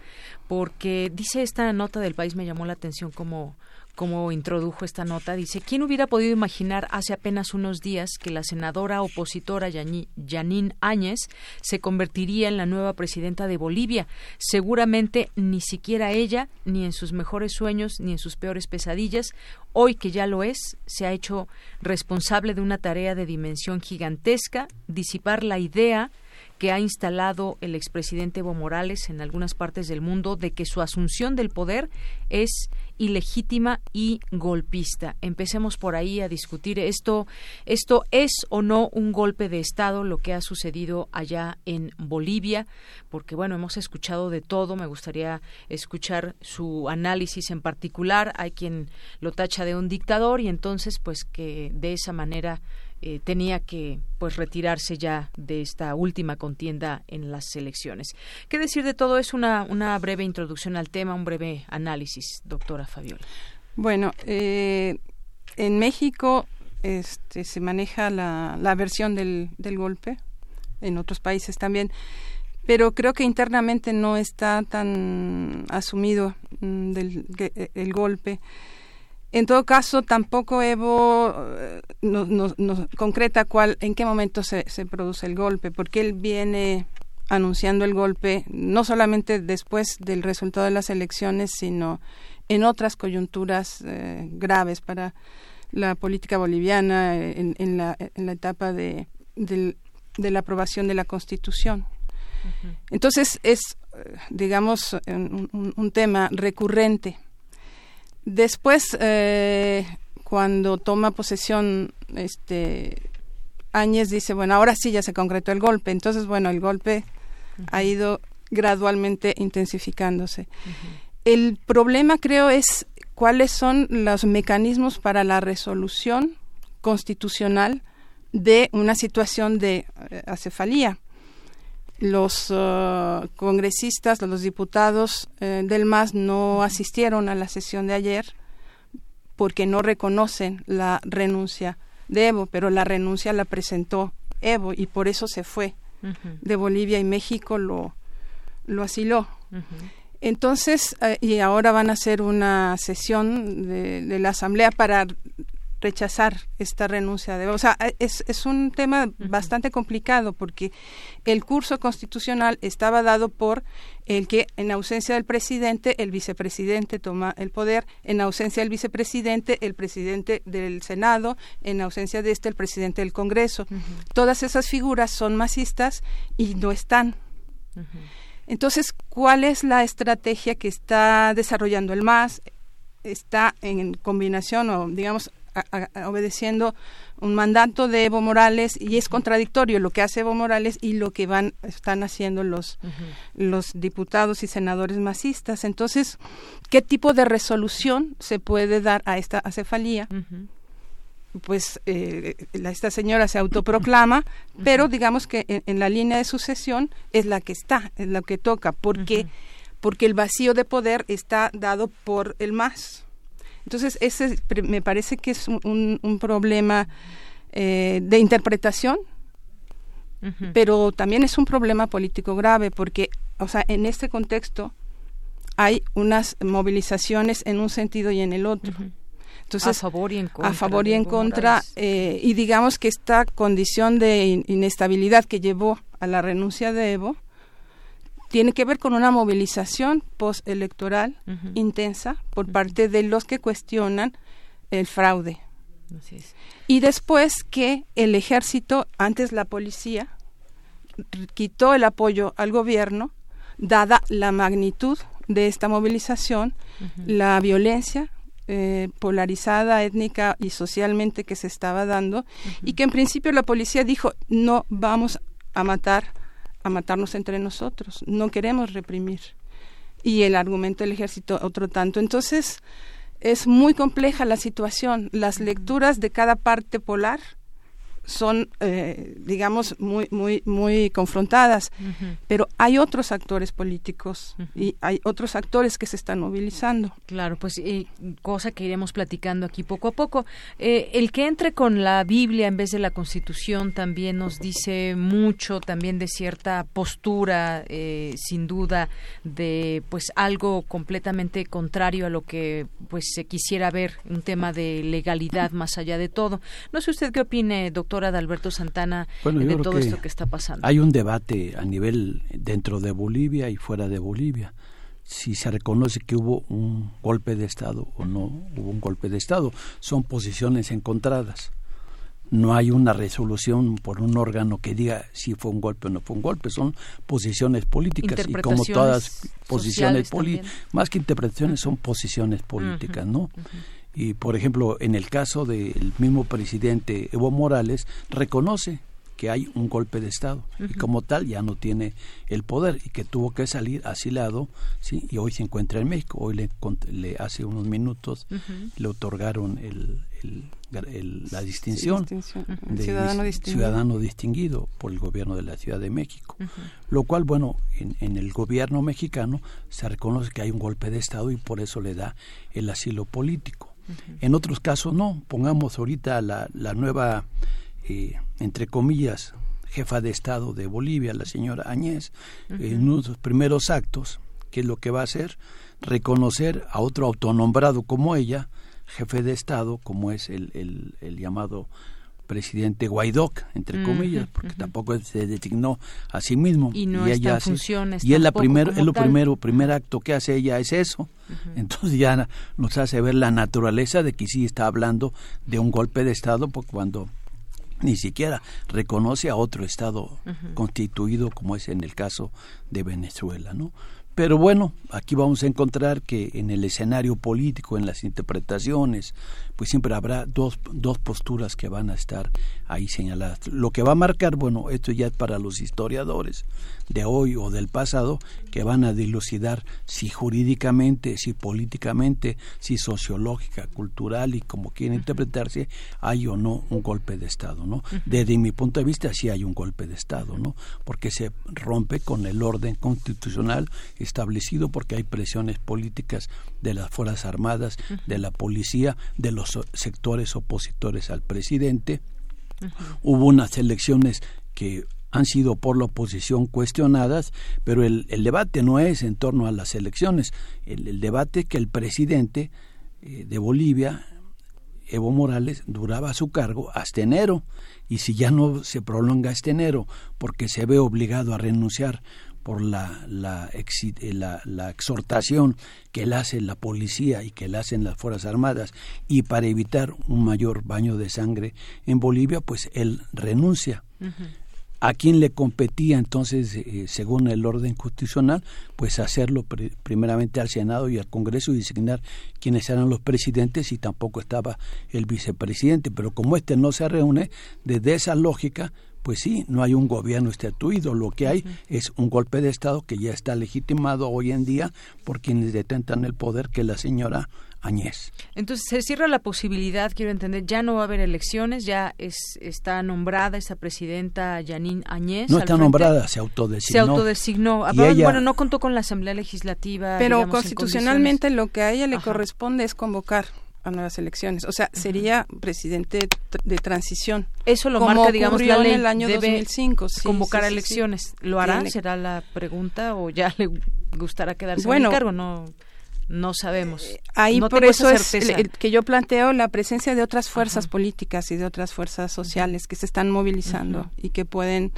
porque dice esta nota del país, me llamó la atención como como introdujo esta nota, dice, ¿quién hubiera podido imaginar hace apenas unos días que la senadora opositora Janine Áñez se convertiría en la nueva presidenta de Bolivia? Seguramente ni siquiera ella, ni en sus mejores sueños, ni en sus peores pesadillas, hoy que ya lo es, se ha hecho responsable de una tarea de dimensión gigantesca, disipar la idea que ha instalado el expresidente Evo Morales en algunas partes del mundo de que su asunción del poder es ilegítima y golpista. Empecemos por ahí a discutir esto. Esto es o no un golpe de Estado lo que ha sucedido allá en Bolivia, porque bueno, hemos escuchado de todo. Me gustaría escuchar su análisis en particular. Hay quien lo tacha de un dictador y entonces pues que de esa manera eh, tenía que pues retirarse ya de esta última contienda en las elecciones. ¿Qué decir de todo? Es una, una breve introducción al tema, un breve análisis, doctora Fabiola. Bueno, eh, en México este, se maneja la, la versión del, del golpe, en otros países también pero creo que internamente no está tan asumido mm, del, que, el golpe. En todo caso, tampoco Evo nos, nos, nos concreta cuál, en qué momento se, se, produce el golpe, porque él viene anunciando el golpe no solamente después del resultado de las elecciones, sino en otras coyunturas eh, graves para la política boliviana en, en, la, en la, etapa de, de, de, la aprobación de la Constitución. Uh -huh. Entonces es, digamos, un, un, un tema recurrente Después, eh, cuando toma posesión este Áñez dice, bueno, ahora sí ya se concretó el golpe. Entonces, bueno, el golpe ha ido gradualmente intensificándose. El problema, creo, es cuáles son los mecanismos para la resolución constitucional de una situación de eh, acefalía. Los uh, congresistas, los diputados eh, del MAS no asistieron a la sesión de ayer porque no reconocen la renuncia de Evo, pero la renuncia la presentó Evo y por eso se fue de Bolivia y México lo, lo asiló. Entonces, eh, y ahora van a hacer una sesión de, de, la Asamblea para rechazar esta renuncia de o sea es, es un tema bastante complicado porque el curso constitucional estaba dado por el que en ausencia del presidente el vicepresidente toma el poder en ausencia del vicepresidente el presidente del senado en ausencia de este el presidente del congreso. Todas esas figuras son masistas y no están. Entonces cuál es la estrategia que está desarrollando el MAS está en combinación o digamos obedeciendo un mandato de Evo Morales y es contradictorio lo que hace Evo Morales y lo que van están haciendo los los diputados y senadores masistas. Entonces, ¿qué tipo de resolución se puede dar a esta acefalía? Pues eh, esta señora se autoproclama, pero digamos que en, la línea de sucesión es la que está, es la que toca, porque porque el vacío de poder está dado por el MAS entonces, ese me parece que es un, un problema eh, de interpretación, pero también es un problema político grave, porque, o sea, en este contexto hay unas movilizaciones en un sentido y en el otro. Entonces, a favor y en contra. A favor y en contra. Eh, y digamos que esta condición de inestabilidad que llevó a la renuncia de Evo tiene que ver con una movilización postelectoral intensa por parte de los que cuestionan el fraude. Y después que el ejército, antes la policía, quitó el apoyo al gobierno, dada la magnitud de esta movilización, la violencia eh, polarizada étnica y socialmente que se estaba dando, y que en principio la policía dijo, no vamos a matar a matarnos entre nosotros, no queremos reprimir. Y el argumento del ejército otro tanto. Entonces, es muy compleja la situación. Las lecturas de cada parte polar son, eh, digamos, muy, muy, muy confrontadas. Pero hay otros actores políticos y hay otros actores que se están movilizando. Claro, pues eh, cosa que iremos platicando aquí poco a poco. Eh, el que entre con la Biblia en vez de la Constitución también nos dice mucho también de cierta postura, sin duda, de pues algo completamente contrario a lo que pues se quisiera ver, un tema de legalidad más allá de todo. No sé usted qué opine, doctor de Alberto Santana de todo esto que está pasando? Hay un debate a nivel dentro de Bolivia y fuera de Bolivia. Si se reconoce que hubo un golpe de Estado o no hubo un golpe de Estado, son posiciones encontradas. No hay una resolución por un órgano que diga si fue un golpe o no fue un golpe, son posiciones políticas y como todas posiciones políticas, más que interpretaciones son posiciones políticas, ¿no? Y, por ejemplo, en el caso del mismo presidente Evo Morales, reconoce que hay un golpe de Estado y como tal ya no tiene el poder y que tuvo que salir asilado ¿sí? y hoy se encuentra en México. Hoy le, le hace unos minutos le otorgaron el, la distinción, de ciudadano, distinguido. ciudadano, distinguido. por el gobierno de la Ciudad de México. Lo cual, bueno, en, en el gobierno mexicano se reconoce que hay un golpe de Estado y por eso le da el asilo político. En otros casos no. Pongamos ahorita la, la nueva, eh, entre comillas, jefa de Estado de Bolivia, la señora Añez, en uno de sus primeros actos, ¿qué es lo que va a hacer? Reconocer a otro autonombrado como ella, jefe de Estado, como es el, el, el llamado presidente Guaidó, entre comillas, porque tampoco se designó a sí mismo. Y no en funciones. Y es, la primer, es lo primero, primer acto que hace ella es eso. Entonces ya nos hace ver la naturaleza de que sí está hablando de un golpe de Estado, porque cuando ni siquiera reconoce a otro Estado constituido, como es en el caso de Venezuela, ¿no? Pero bueno, aquí vamos a encontrar que en el escenario político, en las interpretaciones, pues siempre habrá dos, dos posturas que van a estar ahí señaladas. Lo que va a marcar, bueno, esto ya es para los historiadores de hoy o del pasado, que van a dilucidar si jurídicamente, si políticamente, si sociológica, cultural y como quieren interpretarse, hay o no un golpe de Estado, ¿no? Desde mi punto de vista sí hay un golpe de Estado, ¿no? Porque se rompe con el orden constitucional establecido porque hay presiones políticas de las Fuerzas Armadas, de la policía, de los sectores opositores al presidente. Hubo unas elecciones que han sido por la oposición cuestionadas, pero el, debate no es en torno a las elecciones, el, debate es que el presidente eh, de Bolivia, Evo Morales, duraba su cargo hasta enero, y si ya no se prolonga este enero porque se ve obligado a renunciar por la, la, la, la, exhortación que le hace la policía y que le hacen las Fuerzas Armadas y para evitar un mayor baño de sangre en Bolivia, pues él renuncia. ¿A quién le competía entonces, eh, según el orden constitucional? Pues hacerlo primeramente al Senado y al Congreso y designar quiénes eran los presidentes y tampoco estaba el vicepresidente. Pero como este no se reúne, desde esa lógica, pues sí, no hay un gobierno estatuido, lo que hay es un golpe de Estado que ya está legitimado hoy en día por quienes detentan el poder, que la señora Añez. Entonces se cierra la posibilidad, quiero entender, ya no va a haber elecciones, ya es, está nombrada esta presidenta Janine Añez. No está nombrada, se autodesignó. Se autodesignó. bueno, no contó con la Asamblea Legislativa. Pero constitucionalmente lo que a ella le corresponde es convocar a nuevas elecciones. O sea, sería presidente de transición. Eso lo marca, digamos, la ley. En el año 2005. convocar a elecciones. ¿Lo hará? ¿Será la pregunta? ¿O ya le gustará quedarse en el cargo? No no sabemos. Eh, ahí por eso es que yo planteo la presencia de otras fuerzas políticas y de otras fuerzas sociales que se están movilizando y que pueden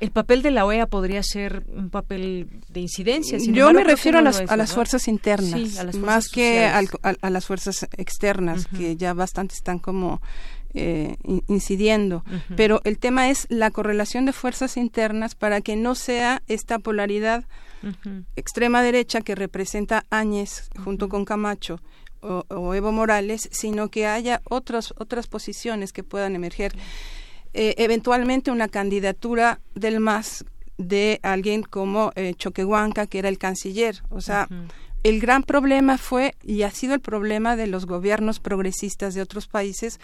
el papel de la OEA podría ser un papel de incidencia. Yo me refiero a las, a las fuerzas internas, más que a, las fuerzas externas, que ya bastante están como eh, incidiendo. Pero el tema es la correlación de fuerzas internas para que no sea esta polaridad extrema derecha que representa Áñez junto con Camacho o, Evo Morales, sino que haya otras otras posiciones que puedan emerger. Eh, eventualmente una candidatura del MAS de alguien como eh, Choquehuanca, que era el canciller. O sea, el gran problema fue, y ha sido el problema de los gobiernos progresistas de otros países,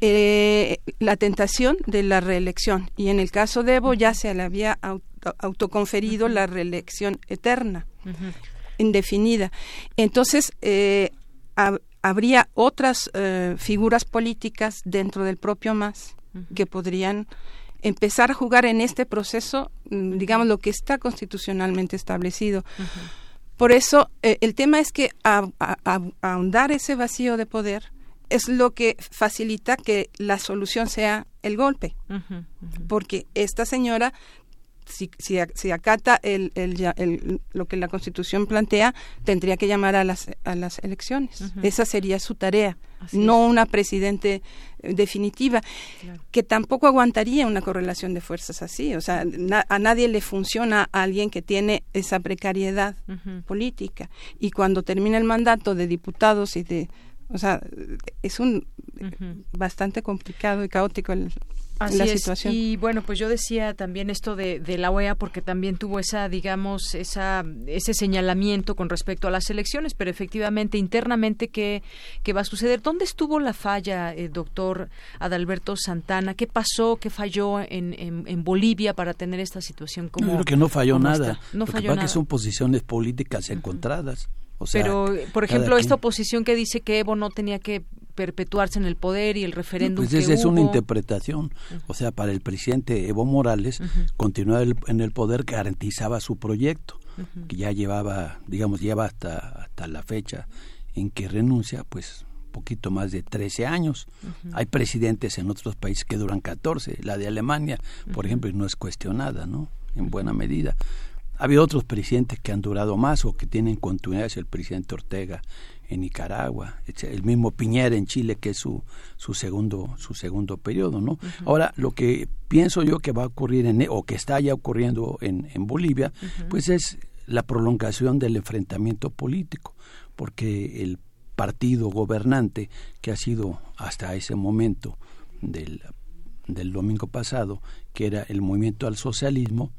eh, la tentación de la reelección. Y en el caso de Evo ya se le había autoconferido la reelección eterna, indefinida. Entonces, habría otras figuras políticas dentro del propio MAS que podrían empezar a jugar en este proceso, mm, digamos, lo que está constitucionalmente establecido. Por eso, eh, el tema es que ahondar ese vacío de poder es lo que facilita que la solución sea el golpe. Porque esta señora si, si, acata el, el, lo que la Constitución plantea, tendría que llamar a las, a las elecciones. Esa sería su tarea, no una presidente eh, definitiva, que tampoco aguantaría una correlación de fuerzas así. O sea, a nadie le funciona a alguien que tiene esa precariedad política. Y cuando termina el mandato de diputados y de o sea, es un bastante complicado y caótico el, la situación. Y bueno, pues yo decía también esto de, de, la OEA porque también tuvo esa, digamos, esa, ese señalamiento con respecto a las elecciones, pero efectivamente internamente qué, qué va a suceder. ¿Dónde estuvo la falla, eh, doctor Adalberto Santana? ¿Qué pasó, qué falló en, en, Bolivia para tener esta situación? Como, Yo creo que no falló nada. No Lo falló que que son posiciones políticas encontradas. O sea, Pero, por ejemplo, esta oposición que dice que Evo no tenía que perpetuarse en el poder y el referéndum pues esa es una interpretación. O sea, para el presidente Evo Morales, continuar en el poder garantizaba su proyecto, que ya llevaba, digamos, lleva hasta, hasta la fecha en que renuncia, pues poquito más de 13 años. Hay presidentes en otros países que duran 14. La de Alemania, por ejemplo, no es cuestionada, ¿no? En buena medida. Ha habido otros presidentes que han durado más o que tienen continuidad, es el presidente Ortega en Nicaragua, el mismo Piñera en Chile, que es su, su segundo su segundo periodo, ¿no? Ahora, lo que pienso yo que va a ocurrir en, o que está ya ocurriendo en, en Bolivia, pues es la prolongación del enfrentamiento político, porque el partido gobernante que ha sido hasta ese momento del, del domingo pasado, que era el movimiento al socialismo,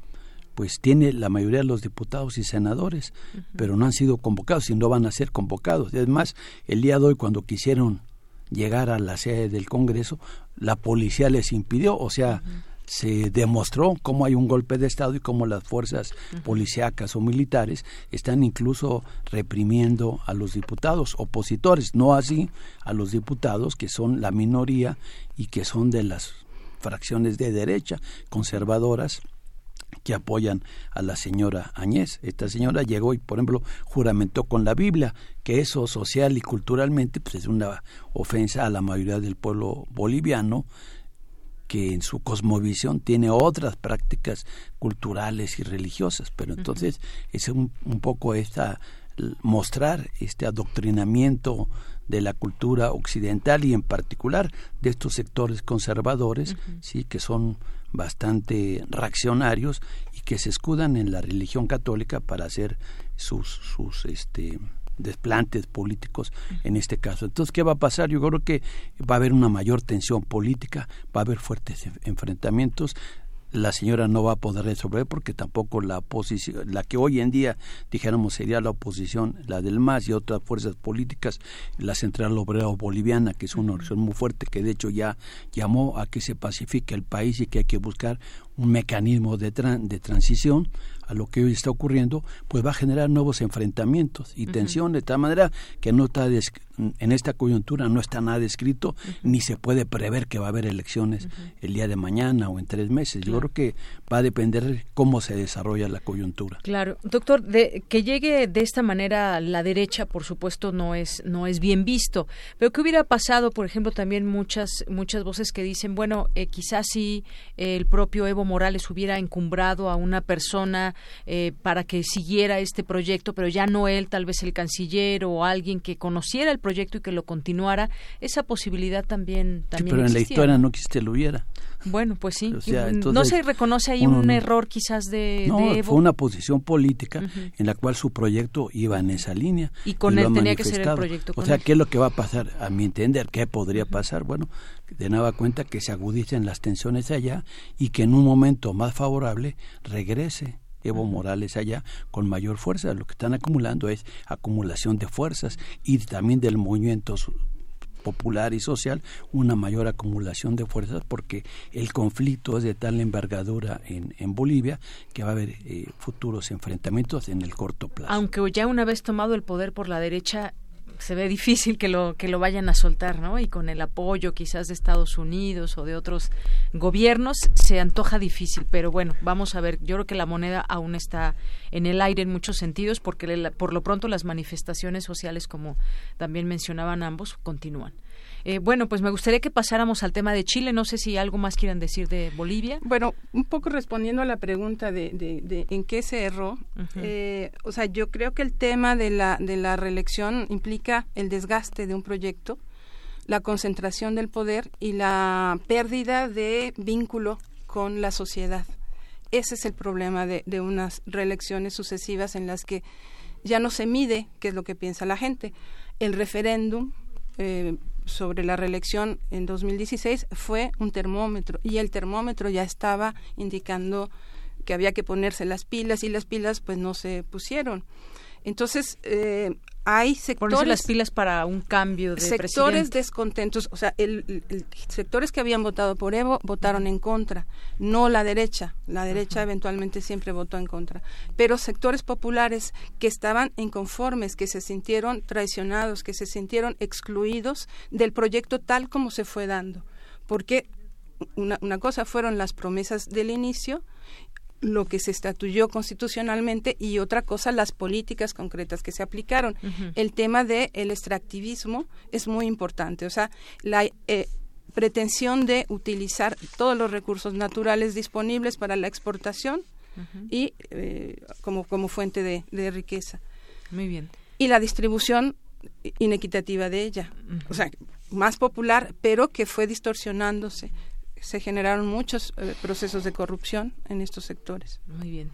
pues tiene la mayoría de los diputados y senadores, pero no han sido convocados y no van a ser convocados. Es más, el día de hoy cuando quisieron llegar a la sede del Congreso, la policía les impidió, o sea, se demostró cómo hay un golpe de Estado y cómo las fuerzas policíacas o militares están incluso reprimiendo a los diputados opositores, no así a los diputados que son la minoría y que son de las fracciones de derecha conservadoras que apoyan a la señora Añez. Esta señora llegó y, por ejemplo, juramentó con la Biblia que eso social y culturalmente pues, es una ofensa a la mayoría del pueblo boliviano que en su cosmovisión tiene otras prácticas culturales y religiosas, pero entonces es un, un poco esta mostrar este adoctrinamiento de la cultura occidental y en particular de estos sectores conservadores, sí, que son bastante reaccionarios y que se escudan en la religión católica para hacer sus sus este desplantes políticos en este caso. Entonces, ¿qué va a pasar? Yo creo que va a haber una mayor tensión política, va a haber fuertes enfrentamientos, la señora no va a poder resolver porque tampoco la oposición, la que hoy en día dijéramos sería la oposición, la del MAS y otras fuerzas políticas, la Central Obrera Boliviana, que es una organización muy fuerte, que de hecho ya llamó a que se pacifique el país y que hay que buscar un mecanismo de, de transición a lo que hoy está ocurriendo, pues va a generar nuevos enfrentamientos y tensión de tal manera que no está en esta coyuntura no está nada descrito ni se puede prever que va a haber elecciones el día de mañana o en tres meses. Yo creo que va a depender cómo se desarrolla la coyuntura. Claro, doctor, de, que llegue de esta manera la derecha, por supuesto, no es no es bien visto. Pero qué hubiera pasado, por ejemplo, también muchas muchas voces que dicen, bueno, eh, quizás si el propio Evo Morales hubiera encumbrado a una persona eh, para que siguiera este proyecto, pero ya no él, tal vez el canciller o alguien que conociera el proyecto y que lo continuara, esa posibilidad también, también pero en la historia no quisiste lo hubiera. Bueno, pues sí. no se reconoce ahí un error quizás de, no, Evo? fue una posición política en la cual su proyecto iba en esa línea. Y con él tenía que ser el proyecto. o sea, ¿qué es lo que va a pasar? A mi entender, ¿qué podría pasar? Bueno, de nueva cuenta que se agudicen las tensiones allá y que en un momento más favorable regrese Evo Morales allá con mayor fuerza. Lo que están acumulando es acumulación de fuerzas y también del movimiento popular y social una mayor acumulación de fuerzas porque el conflicto es de tal envergadura en, en Bolivia que va a haber eh, futuros enfrentamientos en el corto plazo. Aunque ya una vez tomado el poder por la derecha, se ve difícil que lo que lo vayan a soltar, ¿no? Y con el apoyo quizás de Estados Unidos o de otros gobiernos se antoja difícil, pero bueno, vamos a ver. Yo creo que la moneda aún está en el aire en muchos sentidos porque por lo pronto las manifestaciones sociales, como también mencionaban ambos, continúan. Eh, bueno, pues me gustaría que pasáramos al tema de Chile. No sé si algo más quieran decir de Bolivia. Bueno, un poco respondiendo a la pregunta de, de, en qué se erró. Eh, o sea, yo creo que el tema de la, de la reelección implica el desgaste de un proyecto, la concentración del poder y la pérdida de vínculo con la sociedad. Ese es el problema de, de unas reelecciones sucesivas en las que ya no se mide qué es lo que piensa la gente. El referéndum eh, sobre la reelección en 2016 fue un termómetro y el termómetro ya estaba indicando que había que ponerse las pilas y las pilas pues no se pusieron. Entonces, eh, hay sectores las pilas para un cambio de sectores descontentos o sea el, sectores que habían votado por Evo votaron en contra no la derecha la derecha eventualmente siempre votó en contra pero sectores populares que estaban inconformes que se sintieron traicionados que se sintieron excluidos del proyecto tal como se fue dando porque una, una cosa fueron las promesas del inicio lo que se estatuyó constitucionalmente y otra cosa las políticas concretas que se aplicaron. El tema del el extractivismo es muy importante, o sea, la eh, pretensión de utilizar todos los recursos naturales disponibles para la exportación y eh, como, como fuente de, de, riqueza. Muy bien. Y la distribución inequitativa de ella, o sea, más popular, pero que fue distorsionándose se generaron muchos eh, procesos de corrupción en estos sectores. Muy bien.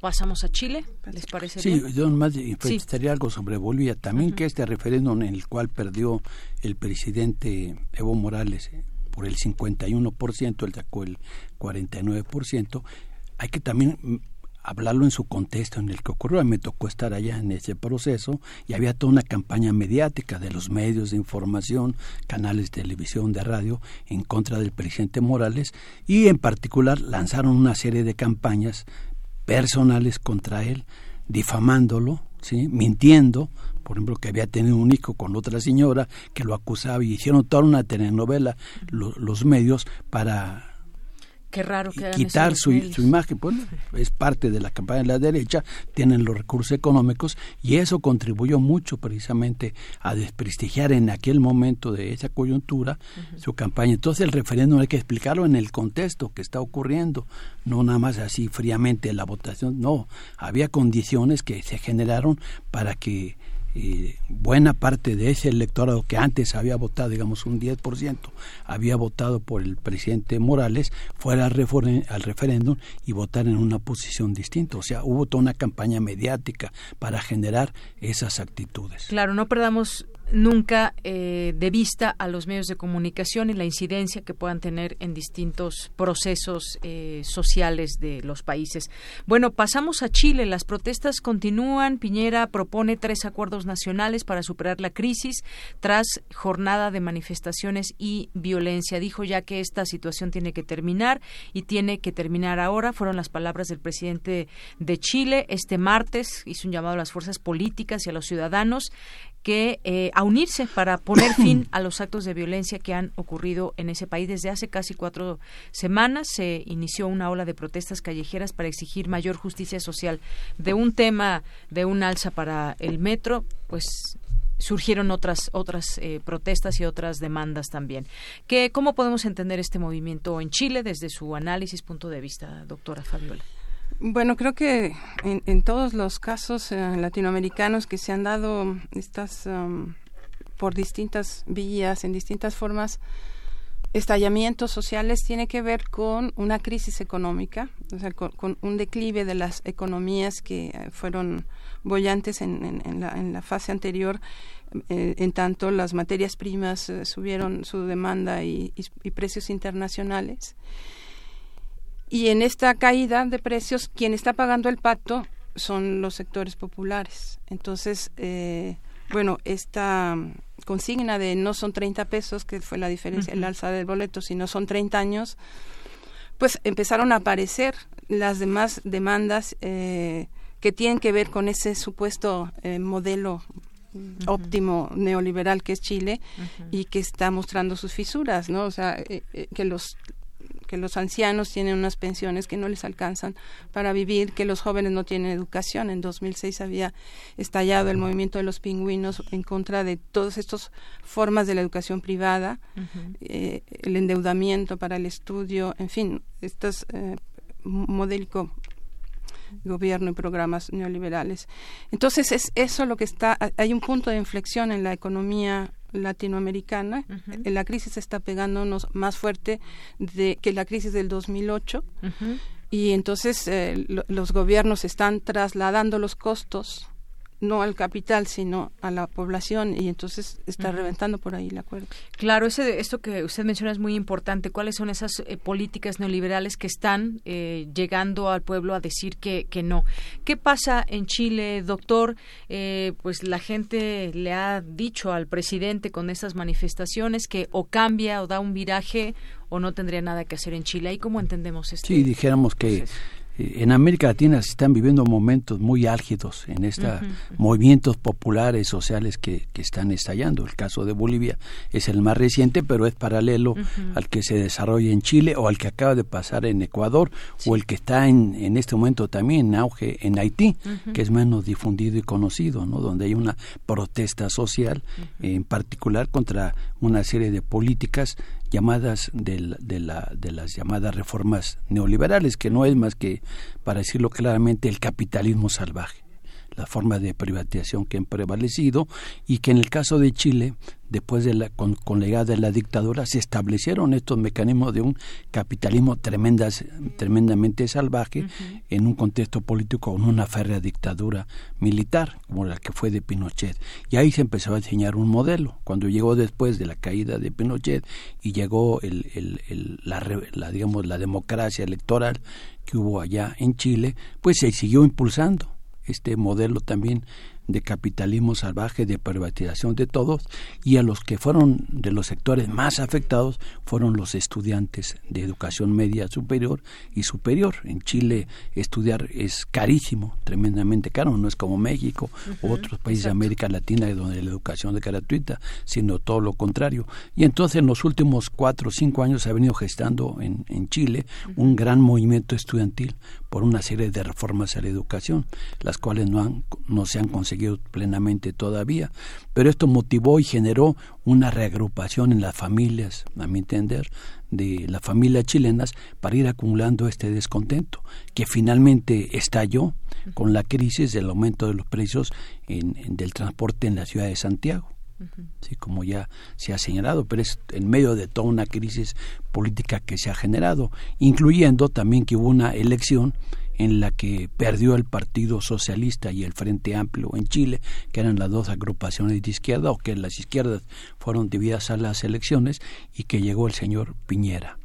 pasamos a Chile, ¿les parece sí, bien? yo más estaría algo sobre Bolivia. También que este referéndum en el cual perdió el presidente Evo Morales eh, por el 51%, él sacó el 49%, hay que también mm, hablarlo en su contexto en el que ocurrió. Me tocó estar allá en ese proceso y había toda una campaña mediática de los medios de información, canales de televisión, de radio, en contra del presidente Morales y en particular lanzaron una serie de campañas personales contra él, difamándolo, ¿sí? mintiendo, por ejemplo, que había tenido un hijo con otra señora que lo acusaba y hicieron toda una telenovela los medios para Qué raro que quitar su, su, imagen. Bueno, es parte de la campaña de la derecha, tienen los recursos económicos y eso contribuyó mucho precisamente a desprestigiar en aquel momento de esa coyuntura su campaña. Entonces el referéndum hay que explicarlo en el contexto que está ocurriendo, no nada más así fríamente la votación, no, había condiciones que se generaron para que buena parte de ese electorado que antes había votado, digamos un 10%, había votado por el presidente Morales, fuera al, al referéndum y votar en una posición distinta. O sea, hubo toda una campaña mediática para generar esas actitudes. Claro, no perdamos nunca eh, de vista a los medios de comunicación y la incidencia que puedan tener en distintos procesos eh, sociales de los países. Bueno, pasamos a Chile. Las protestas continúan. Piñera propone tres acuerdos nacionales para superar la crisis tras jornada de manifestaciones y violencia. Dijo ya que esta situación tiene que terminar y tiene que terminar ahora. Fueron las palabras del presidente de Chile. Este martes hizo un llamado a las fuerzas políticas y a los ciudadanos que eh, a unirse para poner (clears throat) fin a los actos de violencia que han ocurrido en ese país desde hace casi cuatro semanas. Se inició una ola de protestas callejeras para exigir mayor justicia social. De un tema de un alza para el metro, pues surgieron otras otras eh, protestas y otras demandas también. ¿Qué, ¿Cómo podemos entender este movimiento en Chile desde su análisis, punto de vista, doctora Fabiola? Bueno, creo que en, todos los casos eh, latinoamericanos que se han dado estas um, por distintas vías, en distintas formas, estallamientos sociales tiene que ver con una crisis económica, o sea, con, un declive de las economías que eh, fueron bollantes en, la, fase anterior, eh, en tanto las materias primas subieron su demanda y precios internacionales. Y en esta caída de precios, quien está pagando el pato son los sectores populares. Entonces, eh, bueno, esta consigna de no son 30 pesos, que fue la diferencia, el alza del boleto, sino son 30 años, pues empezaron a aparecer las demás demandas eh, que tienen que ver con ese supuesto eh, modelo óptimo neoliberal que es Chile y que está mostrando sus fisuras, ¿no? O sea, que los que los ancianos tienen unas pensiones que no les alcanzan para vivir, que los jóvenes no tienen educación. En 2006 había estallado el movimiento de los pingüinos en contra de todas estas formas de la educación privada, eh, el endeudamiento para el estudio, en fin, estos eh, modélico gobierno y programas neoliberales. Entonces es eso lo que está, hay un punto de inflexión en la economía latinoamericana. La crisis está pegándonos más fuerte de, que la crisis del 2008. Y entonces eh, los gobiernos están trasladando los costos no al capital, sino a la población y entonces está reventando por ahí el acuerdo. Claro, ese, esto que usted menciona es muy importante. ¿Cuáles son esas eh, políticas neoliberales que están eh, llegando al pueblo a decir que, que no? ¿Qué pasa en Chile, doctor? Eh, pues la gente le ha dicho al presidente con estas manifestaciones que o cambia o da un viraje o no tendría nada que hacer en Chile. ¿Y cómo entendemos esto? Sí, dijéramos que en América Latina se están viviendo momentos muy álgidos en estos movimientos populares sociales que, que, están estallando. El caso de Bolivia es el más reciente, pero es paralelo al que se desarrolla en Chile o al que acaba de pasar en Ecuador o el que está en, en este momento también en auge en Haití, que es menos difundido y conocido, ¿no? donde hay una protesta social, en particular contra una serie de políticas llamadas de, de, la, de las llamadas reformas neoliberales, que no es más que, para decirlo claramente, el capitalismo salvaje la forma de privatización que han prevalecido y que en el caso de Chile después de la con, con la llegada de la dictadura se establecieron estos mecanismos de un capitalismo tremendas, tremendamente salvaje en un contexto político con una férrea dictadura militar como la que fue de Pinochet. Y ahí se empezó a diseñar un modelo. Cuando llegó después de la caída de Pinochet y llegó el, el, la, la digamos la democracia electoral que hubo allá en Chile pues se siguió impulsando este modelo también de capitalismo salvaje, de privatización de todos, y a los que fueron de los sectores más afectados fueron los estudiantes de educación media superior y superior. En Chile estudiar es carísimo, tremendamente caro, no es como México u otros países de América Latina donde la educación es gratuita, sino todo lo contrario. Y entonces en los últimos cuatro o cinco años se ha venido gestando en, en Chile un gran movimiento estudiantil por una serie de reformas a la educación, las cuales no, han, no se han conseguido plenamente todavía, pero esto motivó y generó una reagrupación en las familias, a mi entender, de las familias chilenas para ir acumulando este descontento, que finalmente estalló con la crisis del aumento de los precios en, del transporte en la ciudad de Santiago. Sí, como ya se ha señalado, pero es en medio de toda una crisis política que se ha generado, incluyendo también que hubo una elección en la que perdió el Partido Socialista y el Frente Amplio en Chile, que eran las dos agrupaciones de izquierda, o que las izquierdas fueron divididas a las elecciones, y que llegó el señor Piñera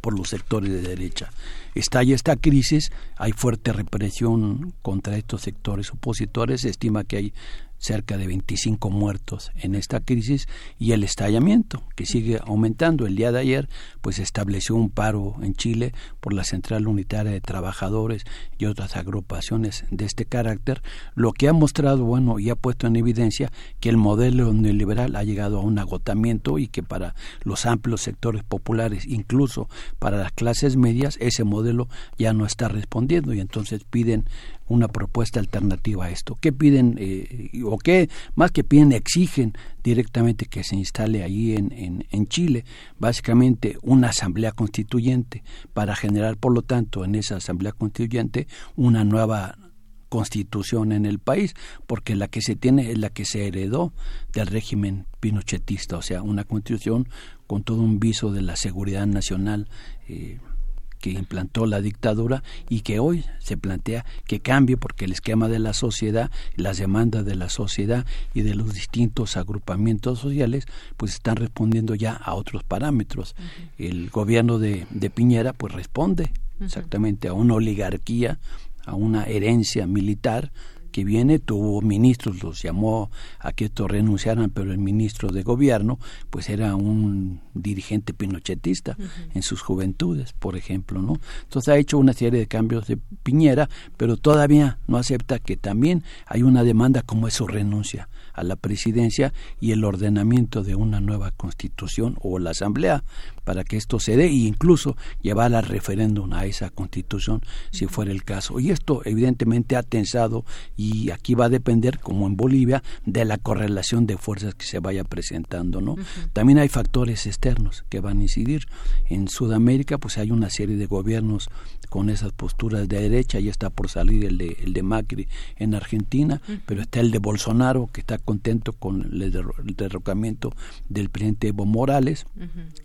por los sectores de derecha. Estalla esta crisis, hay fuerte represión contra estos sectores opositores, se estima que hay cerca de 25 muertos en esta crisis y el estallamiento que sigue aumentando. El día de ayer pues estableció un paro en Chile por la Central Unitaria de Trabajadores y otras agrupaciones de este carácter, lo que ha mostrado, bueno, y ha puesto en evidencia que el modelo neoliberal ha llegado a un agotamiento y que para los amplios sectores populares, incluso para las clases medias, ese modelo ya no está respondiendo y entonces piden una propuesta alternativa a esto. ¿Qué piden eh, o qué más que piden exigen directamente que se instale ahí en, en, en, Chile? Básicamente una asamblea constituyente para generar, por lo tanto, en esa asamblea constituyente una nueva constitución en el país, porque la que se tiene es la que se heredó del régimen pinochetista, o sea, una constitución con todo un viso de la seguridad nacional eh, que implantó la dictadura y que hoy se plantea que cambie porque el esquema de la sociedad, las demandas de la sociedad y de los distintos agrupamientos sociales, pues están respondiendo ya a otros parámetros. El gobierno de, de, Piñera pues responde exactamente a una oligarquía, a una herencia militar que viene tuvo ministros, los llamó a que estos renunciaran, pero el ministro de gobierno pues era un dirigente pinochetista en sus juventudes, por ejemplo, ¿no? Entonces ha hecho una serie de cambios de Piñera, pero todavía no acepta que también hay una demanda como es su renuncia a la presidencia y el ordenamiento de una nueva constitución o la asamblea para que esto se dé e incluso llevar al referéndum a esa constitución si fuera el caso. Y esto evidentemente ha tensado y aquí va a depender, como en Bolivia, de la correlación de fuerzas que se vaya presentando, ¿no? También hay factores externos que van a incidir. En Sudamérica, pues hay una serie de gobiernos con esas posturas de derecha, ya está por salir el de, el de Macri en Argentina, pero está el de Bolsonaro, que está contento con el, derrocamiento del presidente Evo Morales,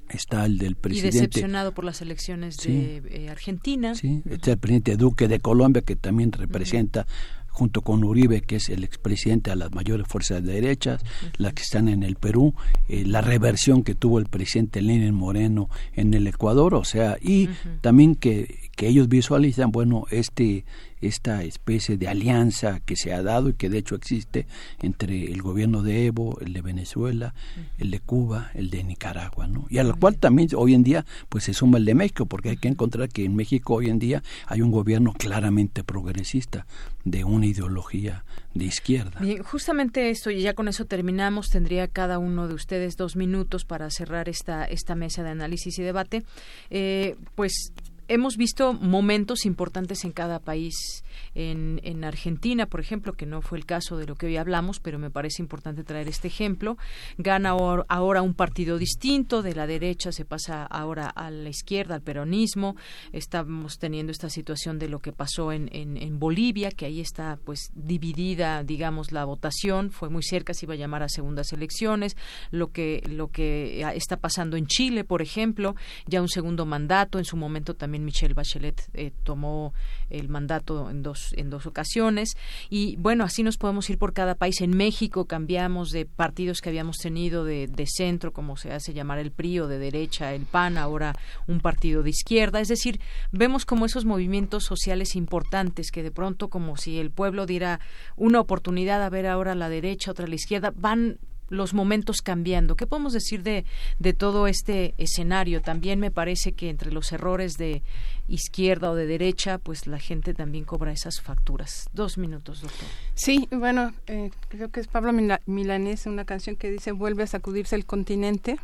está el del presidente... Y decepcionado por las elecciones de eh, Argentina. Sí, está el presidente Duque de Colombia, que también representa junto con Uribe, que es el expresidente a las mayores fuerzas de derechas, las que están en el Perú, eh, la reversión que tuvo el presidente Lenin Moreno en el Ecuador, o sea, y también que, que ellos visualizan, bueno, este esta especie de alianza que se ha dado y que de hecho existe entre el gobierno de Evo, el de Venezuela, el de Cuba, el de Nicaragua, ¿no? Y a lo cual también hoy en día pues se suma el de México, porque hay que encontrar que en México hoy en día hay un gobierno claramente progresista de una ideología de izquierda. Bien, justamente esto, y ya con eso terminamos, tendría cada uno de ustedes dos minutos para cerrar esta, esta mesa de análisis y debate. Eh, pues hemos visto momentos importantes en cada país. En, en, Argentina, por ejemplo, que no fue el caso de lo que hoy hablamos, pero me parece importante traer este ejemplo, gana ahora un partido distinto, de la derecha se pasa ahora a la izquierda, al peronismo. Estamos teniendo esta situación de lo que pasó en, en, en Bolivia, que ahí está pues dividida, digamos, la votación, fue muy cerca, se iba a llamar a segundas elecciones, lo que, lo que está pasando en Chile, por ejemplo, ya un segundo mandato, en su momento también Michelle Bachelet eh, tomó el mandato en dos, en dos ocasiones. Y bueno, así nos podemos ir por cada país. En México cambiamos de partidos que habíamos tenido de, de centro, como se hace llamar el PRI, o de derecha el PAN, ahora un partido de izquierda. Es decir, vemos como esos movimientos sociales importantes que de pronto, como si el pueblo diera una oportunidad a ver ahora la derecha, otra la izquierda, van los momentos cambiando. ¿Qué podemos decir de, de todo este escenario? También me parece que entre los errores de izquierda o de derecha, pues la gente también cobra esas facturas. Dos minutos, doctor. Sí, bueno, eh, creo que es Pablo Milanés, una canción que dice vuelve a sacudirse el continente.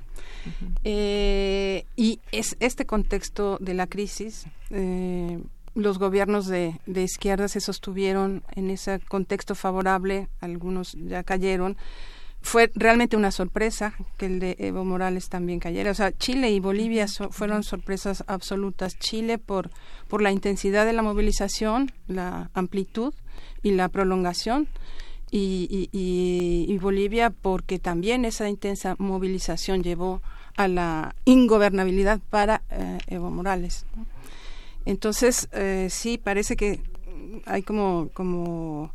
eh, y es este contexto de la crisis. Eh, los gobiernos de, de izquierda se sostuvieron en ese contexto favorable, algunos ya cayeron, fue realmente una sorpresa que el de Evo Morales también cayera. O sea, Chile y Bolivia fueron sorpresas absolutas. Chile por, por la intensidad de la movilización, la amplitud y la prolongación. Y, y, y, Bolivia porque también esa intensa movilización llevó a la ingobernabilidad para eh, Evo Morales. Entonces, eh, sí, parece que hay como, como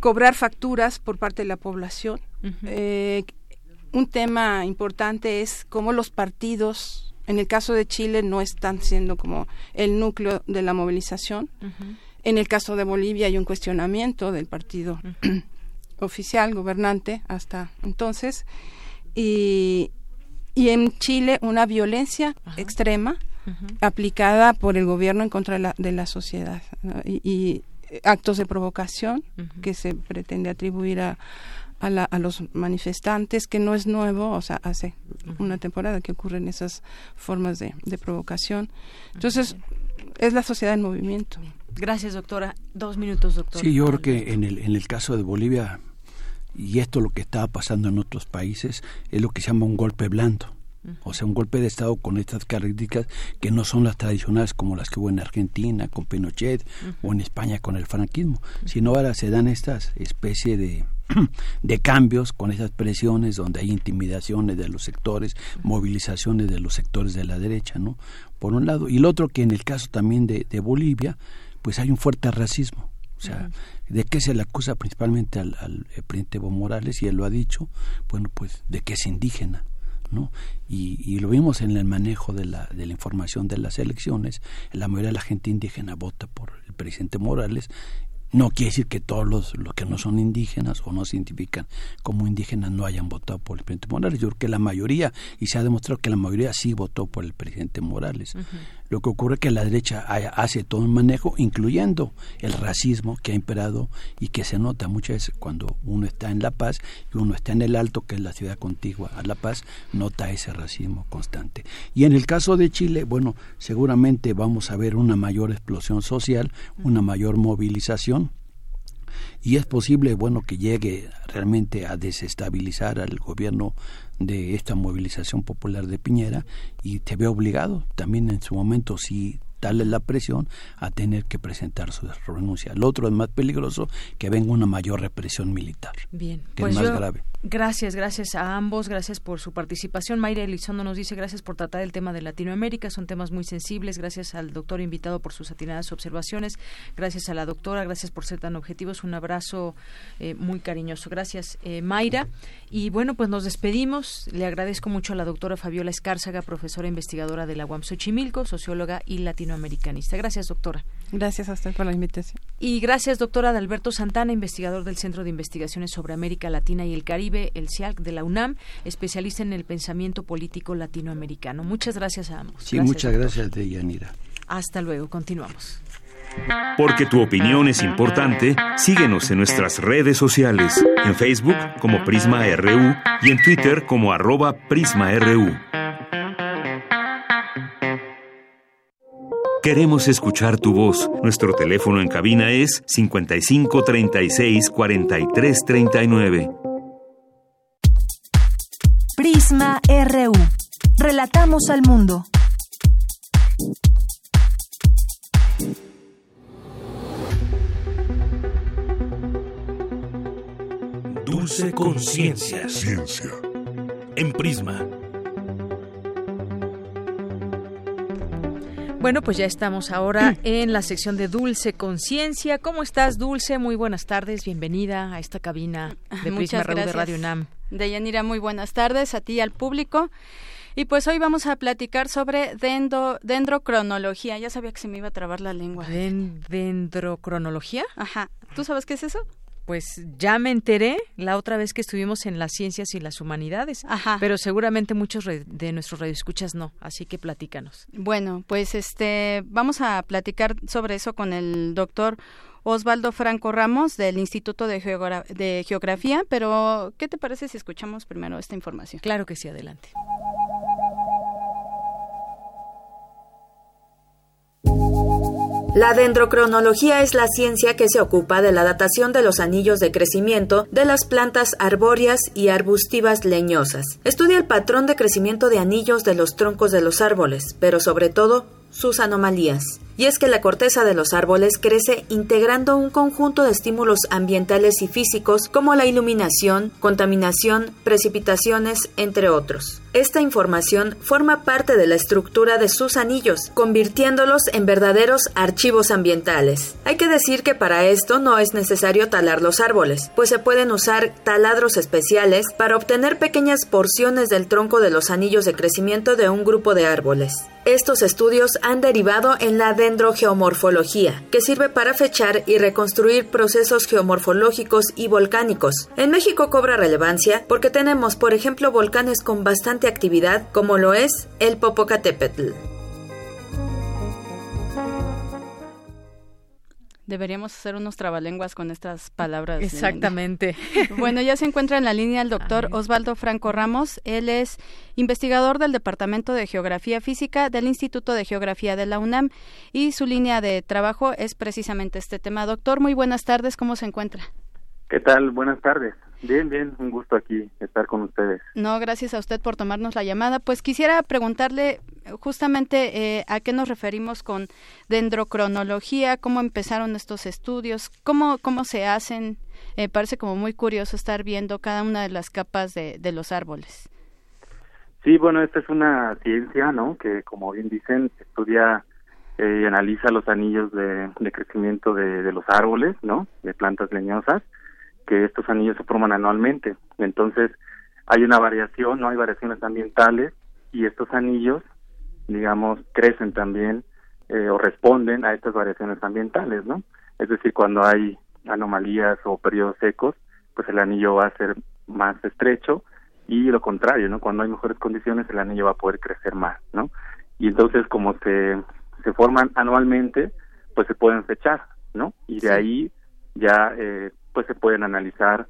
cobrar facturas por parte de la población. Uh -huh. eh, un tema importante es cómo los partidos, en el caso de Chile, no están siendo como el núcleo de la movilización. Uh -huh. En el caso de Bolivia hay un cuestionamiento del partido uh (clears throat) -huh. oficial, gobernante, hasta entonces. Y, y en Chile una violencia extrema aplicada por el gobierno en contra de la, de la sociedad. ¿no? Y, y actos de provocación uh -huh. que se pretende atribuir a, a, la, a, los manifestantes, que no es nuevo, o sea, hace uh -huh. una temporada que ocurren esas formas de, de provocación. Entonces, uh -huh. es la sociedad en movimiento. Gracias, doctora. Dos minutos, doctor. Sí, yo creo que en el, en el caso de Bolivia, y esto lo que estaba pasando en otros países, es lo que se llama un golpe blando. O sea, un golpe de Estado con estas características que no son las tradicionales como las que hubo en Argentina con Pinochet uh -huh. o en España con el franquismo, uh -huh. sino ahora se dan estas especie de, (clears throat) de cambios con esas presiones donde hay intimidaciones de los sectores, uh -huh. movilizaciones de los sectores de la derecha, ¿no? Por un lado. Y el otro que en el caso también de, de Bolivia, pues hay un fuerte racismo. O sea, ¿de qué se le acusa principalmente al, al presidente Evo Morales? Y él lo ha dicho, bueno, pues de que es indígena. ¿No? Y, lo vimos en el manejo de la, de la información de las elecciones. La mayoría de la gente indígena vota por el presidente Morales. No quiere decir que todos los, los que no son indígenas o no se identifican como indígenas no hayan votado por el presidente Morales. Yo creo que la mayoría, y se ha demostrado que la mayoría sí votó por el presidente Morales. Lo que ocurre es que la derecha hace todo un manejo, incluyendo el racismo que ha imperado y que se nota muchas veces cuando uno está en La Paz y uno está en el Alto, que es la ciudad contigua a La Paz, nota ese racismo constante. Y en el caso de Chile, bueno, seguramente vamos a ver una mayor explosión social, una mayor movilización y es posible bueno que llegue realmente a desestabilizar al gobierno de esta movilización popular de Piñera y te ve obligado también en su momento si darle la presión a tener que presentar su renuncia. Lo otro es más peligroso que venga una mayor represión militar. Bien, que pues es más yo, grave. Gracias, gracias a ambos, gracias por su participación. Mayra Elizondo nos dice gracias por tratar el tema de Latinoamérica, son temas muy sensibles. Gracias al doctor invitado por sus atinadas observaciones, gracias a la doctora, gracias por ser tan objetivos. Un abrazo eh, muy cariñoso. Gracias, eh, Mayra. Y bueno, pues nos despedimos. Le agradezco mucho a la doctora Fabiola Escárzaga, profesora investigadora de la UAM Xochimilco, socióloga y latinoamericanista. Gracias, doctora. Gracias a usted por la invitación. Y gracias, doctora Adalberto Santana, investigador del Centro de Investigaciones sobre América Latina y el Caribe, el CIALC de la UNAM, especialista en el pensamiento político latinoamericano. Muchas gracias a ambos. Sí, gracias, muchas doctor. gracias, Deyanira. Hasta luego, continuamos. Porque tu opinión es importante, síguenos en nuestras redes sociales, en Facebook como Prisma RU y en Twitter como arroba PrismaRU. Queremos escuchar tu voz. Nuestro teléfono en cabina es 55 36 43 39. Prisma RU. Relatamos al mundo. Dulce Conciencia. Ciencia. En Prisma. Bueno, pues ya estamos ahora en la sección de Dulce Conciencia. ¿Cómo estás, Dulce? Muy buenas tardes. Bienvenida a esta cabina de Prisma Raúl de Radio UNAM. Deyanira, muy buenas tardes a ti y al público. Y pues hoy vamos a platicar sobre dendro, dendrocronología. Ya sabía que se me iba a trabar la lengua. ¿Dendrocronología? Ajá. ¿Tú sabes qué es eso? Pues ya me enteré la otra vez que estuvimos en las ciencias y las humanidades, Ajá. pero seguramente muchos de nuestros radioescuchas no, así que platícanos. Bueno, pues este vamos a platicar sobre eso con el doctor Osvaldo Franco Ramos del Instituto de, de Geografía, pero ¿qué te parece si escuchamos primero esta información? Claro que sí, adelante. La dendrocronología es la ciencia que se ocupa de la datación de los anillos de crecimiento de las plantas arbóreas y arbustivas leñosas. Estudia el patrón de crecimiento de anillos de los troncos de los árboles, pero sobre todo sus anomalías y es que la corteza de los árboles crece integrando un conjunto de estímulos ambientales y físicos como la iluminación, contaminación, precipitaciones, entre otros. Esta información forma parte de la estructura de sus anillos, convirtiéndolos en verdaderos archivos ambientales. Hay que decir que para esto no es necesario talar los árboles, pues se pueden usar taladros especiales para obtener pequeñas porciones del tronco de los anillos de crecimiento de un grupo de árboles. Estos estudios han derivado en la dendrogeomorfología, que sirve para fechar y reconstruir procesos geomorfológicos y volcánicos. En México cobra relevancia porque tenemos, por ejemplo, volcanes con bastante actividad, como lo es el Popocatépetl. Deberíamos hacer unos trabalenguas con estas palabras. Exactamente. (laughs) Bueno, ya se encuentra en la línea el doctor Osvaldo Franco Ramos. Él es investigador del Departamento de Geografía Física del Instituto de Geografía de la UNAM y su línea de trabajo es precisamente este tema. Doctor, muy buenas tardes. ¿Cómo se encuentra? ¿Qué tal? Buenas tardes. Bien, bien, un gusto aquí estar con ustedes. No, gracias a usted por tomarnos la llamada. Pues quisiera preguntarle justamente eh, a qué nos referimos con dendrocronología, cómo empezaron estos estudios, cómo, cómo se hacen. Eh, parece como muy curioso estar viendo cada una de las capas de, de los árboles. Sí, bueno, esta es una ciencia, ¿no? Que, como bien dicen, estudia eh, y analiza los anillos de, de crecimiento de, de los árboles, ¿no? De plantas leñosas que estos anillos se forman anualmente. Entonces, hay una variación, no hay variaciones ambientales y estos anillos, digamos, crecen también eh, o responden a estas variaciones ambientales, ¿no? Es decir, cuando hay anomalías o periodos secos, pues el anillo va a ser más estrecho y lo contrario, ¿no? Cuando hay mejores condiciones, el anillo va a poder crecer más, ¿no? Y entonces, como se, se forman anualmente, pues se pueden fechar, ¿no? Y de ahí ya eh, pues se pueden analizar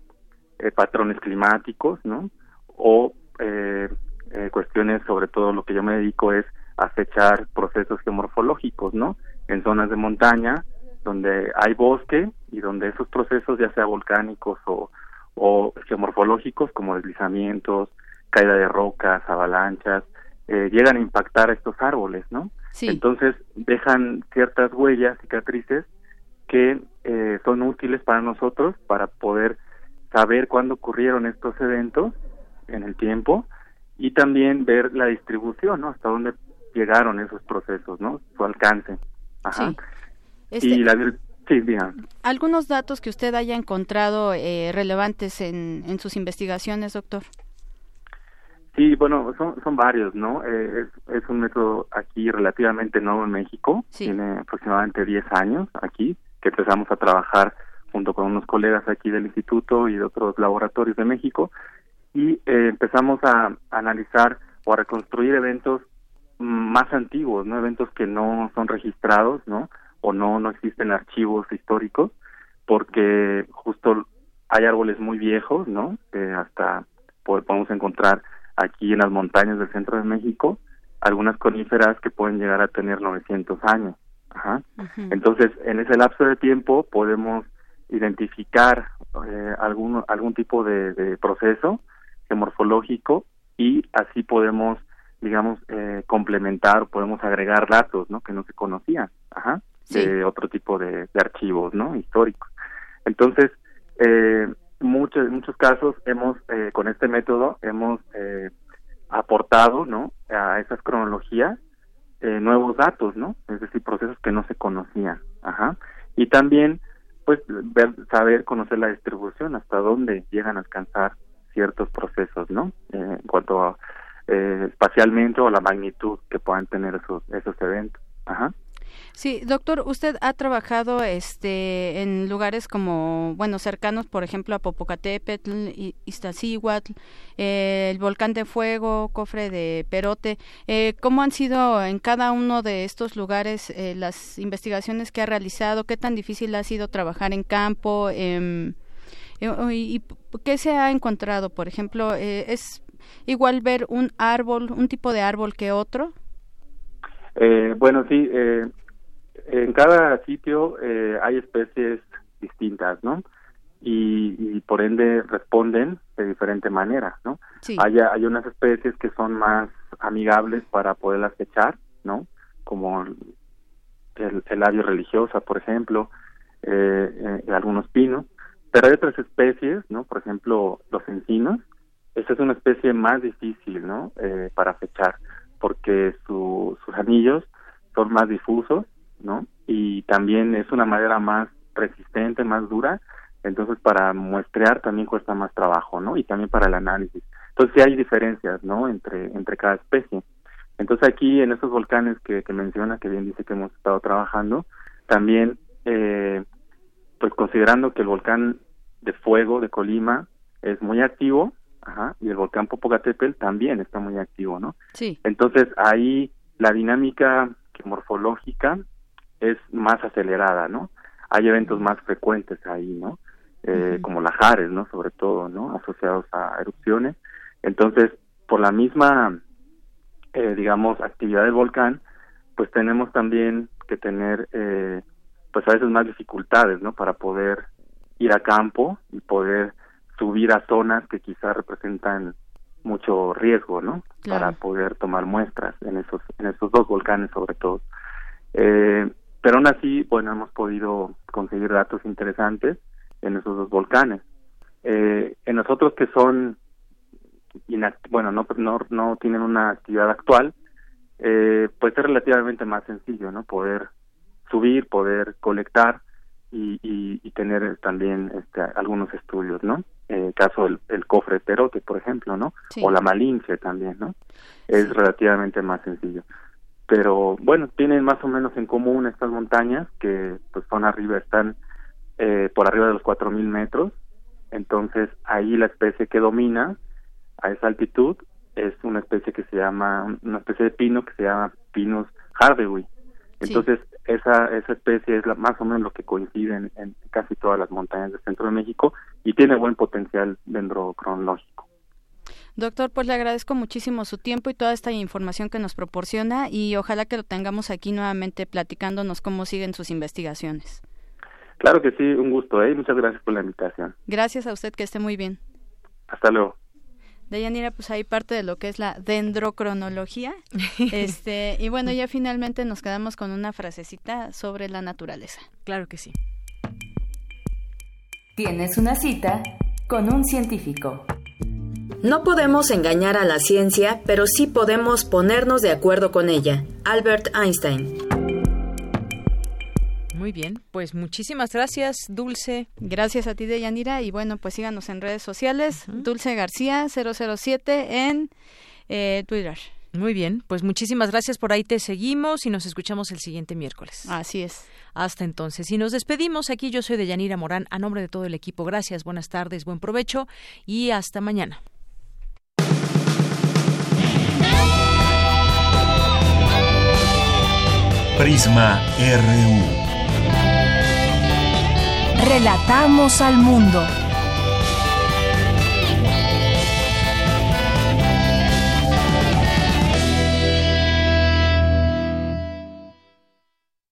eh, patrones climáticos, ¿no? O eh, eh, cuestiones, sobre todo lo que yo me dedico es a fechar procesos geomorfológicos, ¿no? En zonas de montaña donde hay bosque y donde esos procesos, ya sea volcánicos o, o geomorfológicos, como deslizamientos, caída de rocas, avalanchas, eh, llegan a impactar a estos árboles, ¿no? Sí. Entonces dejan ciertas huellas, cicatrices, que eh, son útiles para nosotros para poder saber cuándo ocurrieron estos eventos en el tiempo y también ver la distribución, ¿no? Hasta dónde llegaron esos procesos, ¿no? Su alcance. Ajá. Sí. Y Este- la sí. ¿Algunos datos que usted haya encontrado eh, relevantes en, en sus investigaciones, doctor? Sí, bueno, son, son varios, ¿no? Eh, es, es un método aquí relativamente nuevo en México, tiene aproximadamente 10 años aquí, que empezamos a trabajar junto con unos colegas aquí del instituto y de otros laboratorios de México, y eh, empezamos a, analizar o a reconstruir eventos más antiguos, ¿no? Eventos que no son registrados, ¿no? O no, no existen archivos históricos, porque justo hay árboles muy viejos, ¿no? Que hasta po- podemos encontrar aquí en las montañas del centro de México algunas coníferas que pueden llegar a tener 900 años. Ajá. Entonces, en ese lapso de tiempo podemos identificar eh, algún algún tipo de, proceso morfológico y así podemos digamos eh, complementar podemos agregar datos no que no se conocían ajá, de otro tipo de, archivos no históricos. Entonces eh, muchos en muchos casos hemos eh, con este método hemos eh, aportado no a esas cronologías eh, nuevos datos no es decir procesos que no se conocían ajá. Y también pues ver saber conocer la distribución hasta dónde llegan a alcanzar ciertos procesos no en cuanto a espacialmente o la magnitud que puedan tener esos esos eventos ajá Sí, doctor, usted ha trabajado este en lugares como, bueno, cercanos, por ejemplo, a Popocatépetl, Iztaccíhuatl, eh, el volcán de fuego, cofre de Perote. Eh, ¿Cómo han sido en cada uno de estos lugares eh, las investigaciones que ha realizado? ¿Qué tan difícil ha sido trabajar en campo? Em, ¿Y qué se ha encontrado? Por ejemplo, ¿es igual ver un árbol, un tipo de árbol que otro? bueno, sí, en cada sitio eh, hay especies distintas, ¿no? Y, por ende responden de diferente manera, ¿no? Hay, hay unas especies que son más amigables para poderlas echar, ¿no? Como el, el labio religiosa, por ejemplo, eh, eh, algunos pinos, pero hay otras especies, ¿no? Por ejemplo, los encinos, esa es una especie más difícil, ¿no? Eh, para fechar, porque sus anillos son más difusos ¿no? Y también es una madera más resistente, más dura, entonces para muestrear también cuesta más trabajo, ¿no? Y también para el análisis. Entonces sí hay diferencias, ¿no? Entre, entre cada especie. Entonces aquí en estos volcanes que, que menciona, que bien dice que hemos estado trabajando, también, eh, pues considerando que el volcán de fuego de Colima es muy activo, ajá, y el volcán Popocatépetl también está muy activo, ¿no? Sí. Entonces ahí la dinámica morfológica es más acelerada, ¿no? Hay eventos más frecuentes ahí, ¿no? Eh, Como lajares, ¿no? Sobre todo, ¿no? Asociados a erupciones. Entonces, por la misma, eh, digamos, actividad del volcán, pues tenemos también que tener, eh, pues a veces más dificultades, ¿no? Para poder ir a campo y poder subir a zonas que quizás representan mucho riesgo, ¿no? Para poder tomar muestras en esos en esos dos volcanes sobre todo. Eh, pero aún así, bueno, hemos podido conseguir datos interesantes en esos dos volcanes. Eh, en los otros que son, bueno, no, no, no tienen una actividad actual, eh, pues es relativamente más sencillo, ¿no? Poder subir, poder colectar y, y, tener también este, algunos estudios, ¿no? Eh, caso el, el cofre perote, por ejemplo, ¿no? O la malinche también, ¿no? Es relativamente más sencillo pero bueno, tienen más o menos en común estas montañas que pues son arriba, están eh, por arriba de los 4.000 metros, entonces ahí la especie que domina a esa altitud es una especie que se llama, una especie de pino que se llama Pinus hardewey. Entonces esa, esa especie es la, más o menos lo que coincide en, en casi todas las montañas del centro de México y tiene buen potencial dendrocronológico. Doctor, pues le agradezco muchísimo su tiempo y toda esta información que nos proporciona y ojalá que lo tengamos aquí nuevamente platicándonos cómo siguen sus investigaciones. Claro que sí, un gusto, ¿eh? Muchas gracias por la invitación. Gracias a usted, que esté muy bien. Hasta luego. Deyanira, pues ahí parte de lo que es la dendrocronología. (laughs) este, y bueno, ya finalmente nos quedamos con una frasecita sobre la naturaleza. Claro que sí. Tienes una cita con un científico. No podemos engañar a la ciencia, pero sí podemos ponernos de acuerdo con ella. Albert Einstein. Muy bien, pues muchísimas gracias, Dulce. Gracias a ti, Deyanira. Y bueno, pues síganos en redes sociales. Dulce García 007 en eh, Twitter. Muy bien, pues muchísimas gracias por ahí te seguimos y nos escuchamos el siguiente miércoles. Así es. Hasta entonces. Y nos despedimos. Aquí yo soy Deyanira Morán, a nombre de todo el equipo. Gracias, buenas tardes, buen provecho y hasta mañana. Prisma RU. Relatamos al mundo.